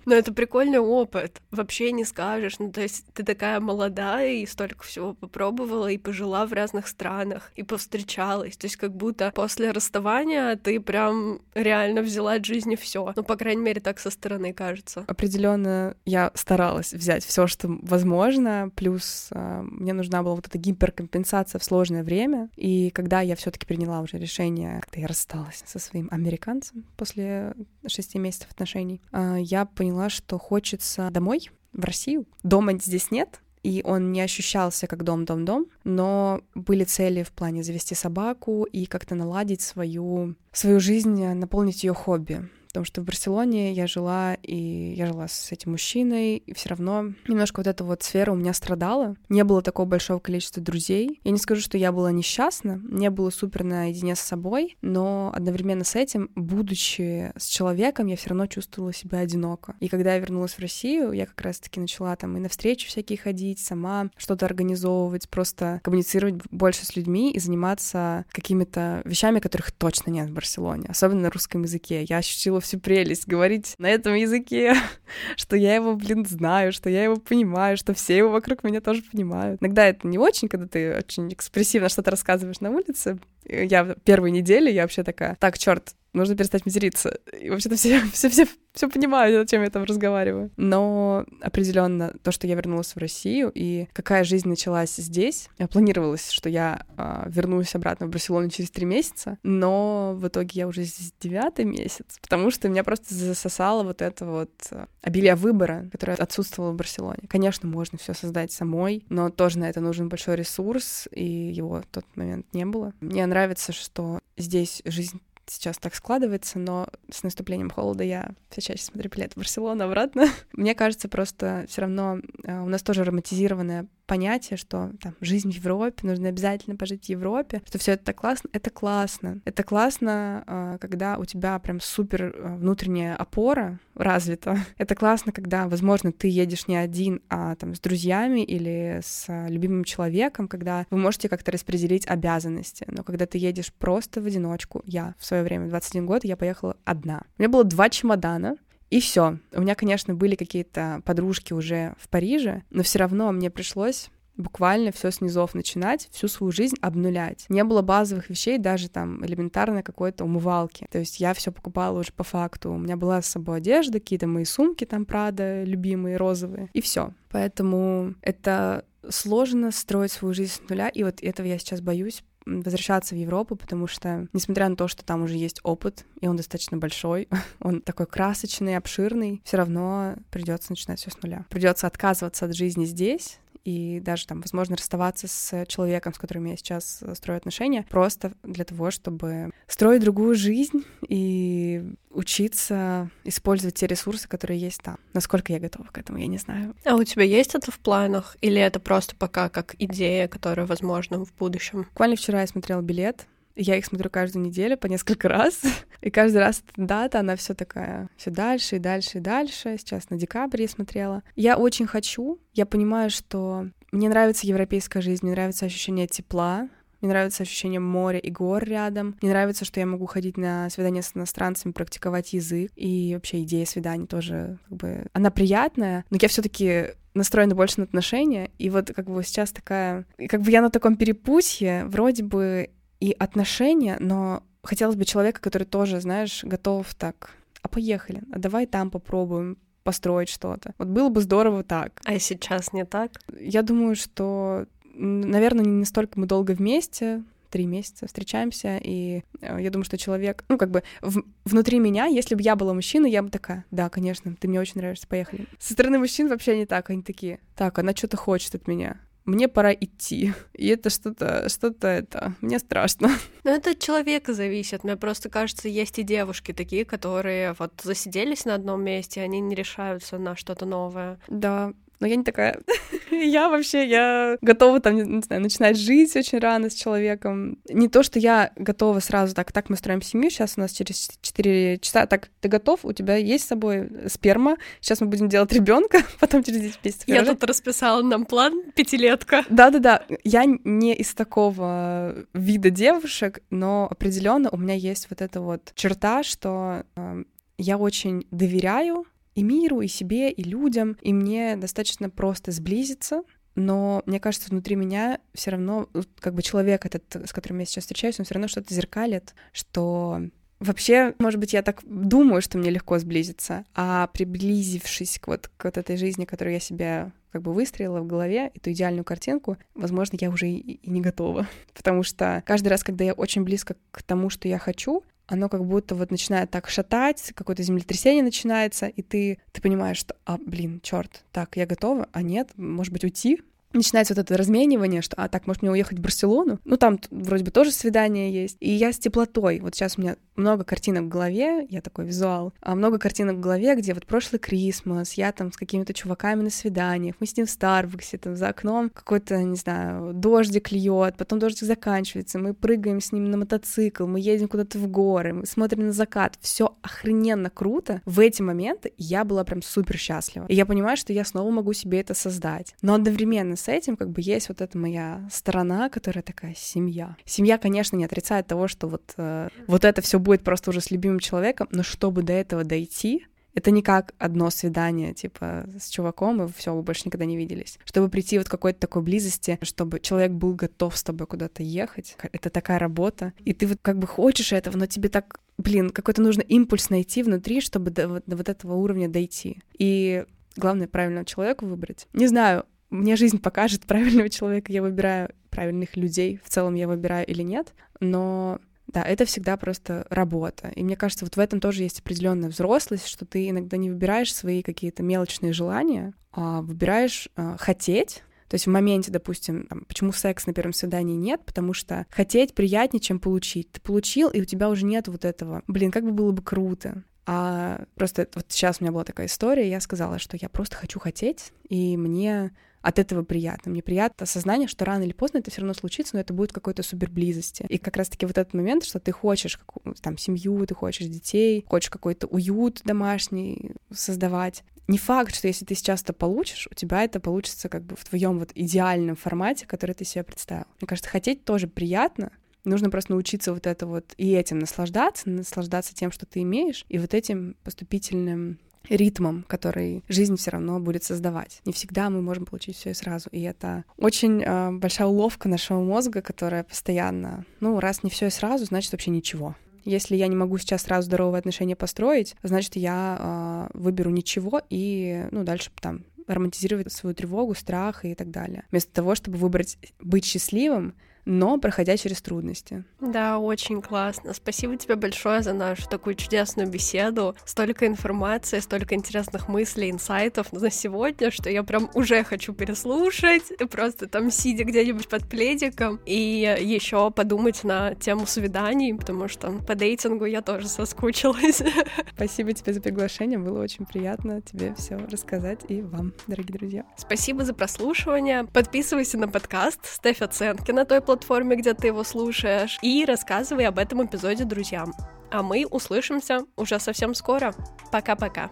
Но это прикольный опыт. Вообще не скажешь. Ну, то есть ты такая молодая и столько всего попробовала и пожила в разных странах, и повстречалась. То есть как будто после расставания ты прям реально взяла от жизни все. Ну, по крайней мере, так со стороны кажется. Определенно я старалась взять все, что возможно. Плюс э, мне нужна была вот эта гиперкомпенсация в сложное время. И когда я все-таки приняла уже решение, когда я рассталась со своим американцем после шести месяцев отношений, э, я поняла, поняла, что хочется домой, в Россию. Дома здесь нет, и он не ощущался как дом-дом-дом, но были цели в плане завести собаку и как-то наладить свою, свою жизнь, наполнить ее хобби потому что в Барселоне я жила, и я жила с этим мужчиной, и все равно немножко вот эта вот сфера у меня страдала. Не было такого большого количества друзей. Я не скажу, что я была несчастна, не было супер наедине с собой, но одновременно с этим, будучи с человеком, я все равно чувствовала себя одиноко. И когда я вернулась в Россию, я как раз-таки начала там и на встречи всякие ходить, сама что-то организовывать, просто коммуницировать больше с людьми и заниматься какими-то вещами, которых точно нет в Барселоне, особенно на русском языке. Я ощутила всю прелесть говорить на этом языке, что я его, блин, знаю, что я его понимаю, что все его вокруг меня тоже понимают. Иногда это не очень, когда ты очень экспрессивно что-то рассказываешь на улице. Я первые недели, я вообще такая, так, черт, нужно перестать материться. И вообще-то все, все, все, все понимают, о чем я там разговариваю. Но определенно то, что я вернулась в Россию и какая жизнь началась здесь, планировалось, что я э, вернусь обратно в Барселону через три месяца, но в итоге я уже здесь девятый месяц, потому что меня просто засосало вот это вот а, обилие выбора, которое отсутствовало в Барселоне. Конечно, можно все создать самой, но тоже на это нужен большой ресурс, и его в тот момент не было. Мне нравится, что здесь жизнь сейчас так складывается, но с наступлением холода я все чаще смотрю билет в Барселону обратно. Мне кажется, просто все равно э, у нас тоже романтизированное понятие, что там жизнь в Европе, нужно обязательно пожить в Европе, что все это так классно. Это классно. Это классно, э, когда у тебя прям супер э, внутренняя опора развита. Это классно, когда, возможно, ты едешь не один, а там с друзьями или с любимым человеком, когда вы можете как-то распределить обязанности. Но когда ты едешь просто в одиночку, я в свое время, 21 год, я поехала одна. У меня было два чемодана, и все. У меня, конечно, были какие-то подружки уже в Париже, но все равно мне пришлось буквально все с низов начинать, всю свою жизнь обнулять. Не было базовых вещей, даже там элементарно какой-то умывалки. То есть я все покупала уже по факту. У меня была с собой одежда, какие-то мои сумки там, Прада, любимые, розовые, и все. Поэтому это сложно строить свою жизнь с нуля, и вот этого я сейчас боюсь, возвращаться в Европу, потому что, несмотря на то, что там уже есть опыт, и он достаточно большой, он такой красочный, обширный, все равно придется начинать все с нуля. Придется отказываться от жизни здесь, и даже там, возможно, расставаться с человеком, с которым я сейчас э, строю отношения, просто для того, чтобы строить другую жизнь и учиться использовать те ресурсы, которые есть там. Насколько я готова к этому, я не знаю. А у тебя есть это в планах? Или это просто пока как идея, которая возможна в будущем? Буквально вчера я смотрела билет я их смотрю каждую неделю по несколько раз. И каждый раз эта дата, она все такая, все дальше и дальше и дальше. Сейчас на декабрь я смотрела. Я очень хочу. Я понимаю, что мне нравится европейская жизнь, мне нравится ощущение тепла, мне нравится ощущение моря и гор рядом. Мне нравится, что я могу ходить на свидания с иностранцами, практиковать язык. И вообще идея свиданий тоже, как бы, она приятная. Но я все таки настроена больше на отношения. И вот как бы сейчас такая... Как бы я на таком перепутье, вроде бы и отношения, но хотелось бы человека, который тоже, знаешь, готов так, а поехали, а давай там попробуем построить что-то. Вот было бы здорово так. А сейчас не так? Я думаю, что, наверное, не настолько мы долго вместе, три месяца встречаемся, и э, я думаю, что человек, ну, как бы в, внутри меня, если бы я была мужчиной, я бы такая, да, конечно, ты мне очень нравишься, поехали. Со стороны мужчин вообще не так, они такие, так, она что-то хочет от меня мне пора идти. И это что-то, что-то это, мне страшно. Ну, это от человека зависит. Мне просто кажется, есть и девушки такие, которые вот засиделись на одном месте, они не решаются на что-то новое. Да, но я не такая. я вообще, я готова там, не знаю, начинать жить очень рано с человеком. Не то, что я готова сразу так, так мы строим семью, сейчас у нас через 4 часа, так, ты готов, у тебя есть с собой сперма, сейчас мы будем делать ребенка, потом через 10 месяцев. Я тут расписала нам план пятилетка. Да-да-да, я не из такого вида девушек, но определенно у меня есть вот эта вот черта, что э, я очень доверяю и миру, и себе, и людям, и мне достаточно просто сблизиться, но мне кажется, внутри меня все равно, как бы человек этот, с которым я сейчас встречаюсь, он все равно что-то зеркалит, что Вообще, может быть, я так думаю, что мне легко сблизиться, а приблизившись к вот, к вот этой жизни, которую я себе как бы выстроила в голове, эту идеальную картинку, возможно, я уже и, и не готова. Потому что каждый раз, когда я очень близко к тому, что я хочу, оно как будто вот начинает так шатать, какое-то землетрясение начинается, и ты, ты понимаешь, что, а, блин, черт, так, я готова, а нет, может быть, уйти, начинается вот это разменивание, что, а так, может мне уехать в Барселону? Ну, там вроде бы тоже свидание есть. И я с теплотой. Вот сейчас у меня много картинок в голове, я такой визуал, а много картинок в голове, где вот прошлый Крисмас, я там с какими-то чуваками на свиданиях, мы сидим в Старбаксе, там за окном какой-то, не знаю, дождик льет, потом дождик заканчивается, мы прыгаем с ним на мотоцикл, мы едем куда-то в горы, мы смотрим на закат, все охрененно круто. В эти моменты я была прям супер счастлива. И я понимаю, что я снова могу себе это создать. Но одновременно с этим как бы есть вот эта моя сторона, которая такая семья. Семья, конечно, не отрицает того, что вот, э, вот это все будет просто уже с любимым человеком, но чтобы до этого дойти, это не как одно свидание, типа, с чуваком, и все, вы больше никогда не виделись. Чтобы прийти вот к какой-то такой близости, чтобы человек был готов с тобой куда-то ехать, это такая работа. И ты вот как бы хочешь этого, но тебе так, блин, какой-то нужно импульс найти внутри, чтобы до, до вот этого уровня дойти. И главное, правильного человека выбрать. Не знаю, мне жизнь покажет правильного человека, я выбираю правильных людей, в целом я выбираю или нет, но да, это всегда просто работа. И мне кажется, вот в этом тоже есть определенная взрослость, что ты иногда не выбираешь свои какие-то мелочные желания, а выбираешь а, хотеть. То есть в моменте, допустим, там, почему секс на первом свидании нет, потому что хотеть приятнее, чем получить. Ты получил, и у тебя уже нет вот этого. Блин, как бы было бы круто. А просто вот сейчас у меня была такая история, я сказала, что я просто хочу хотеть, и мне от этого приятно. Мне приятно осознание, что рано или поздно это все равно случится, но это будет какой-то супер близости. И как раз-таки вот этот момент, что ты хочешь там семью, ты хочешь детей, хочешь какой-то уют домашний создавать. Не факт, что если ты сейчас это получишь, у тебя это получится как бы в твоем вот идеальном формате, который ты себе представил. Мне кажется, хотеть тоже приятно, Нужно просто научиться вот это вот и этим наслаждаться, наслаждаться тем, что ты имеешь, и вот этим поступительным ритмом, который жизнь все равно будет создавать. Не всегда мы можем получить все и сразу. И это очень э, большая уловка нашего мозга, которая постоянно, ну, раз не все и сразу, значит вообще ничего. Если я не могу сейчас сразу здоровые отношения построить, значит, я э, выберу ничего и, ну, дальше там романтизировать свою тревогу, страх и так далее. Вместо того, чтобы выбрать быть счастливым, но проходя через трудности. Да, очень классно. Спасибо тебе большое за нашу такую чудесную беседу. Столько информации, столько интересных мыслей, инсайтов на сегодня, что я прям уже хочу переслушать, просто там сидя где-нибудь под пледиком и еще подумать на тему свиданий, потому что по дейтингу я тоже соскучилась. Спасибо тебе за приглашение, было очень приятно тебе все рассказать и вам, дорогие друзья. Спасибо за прослушивание. Подписывайся на подкаст, ставь оценки на той платформе, где ты его слушаешь, и рассказывай об этом эпизоде друзьям. А мы услышимся уже совсем скоро. Пока-пока.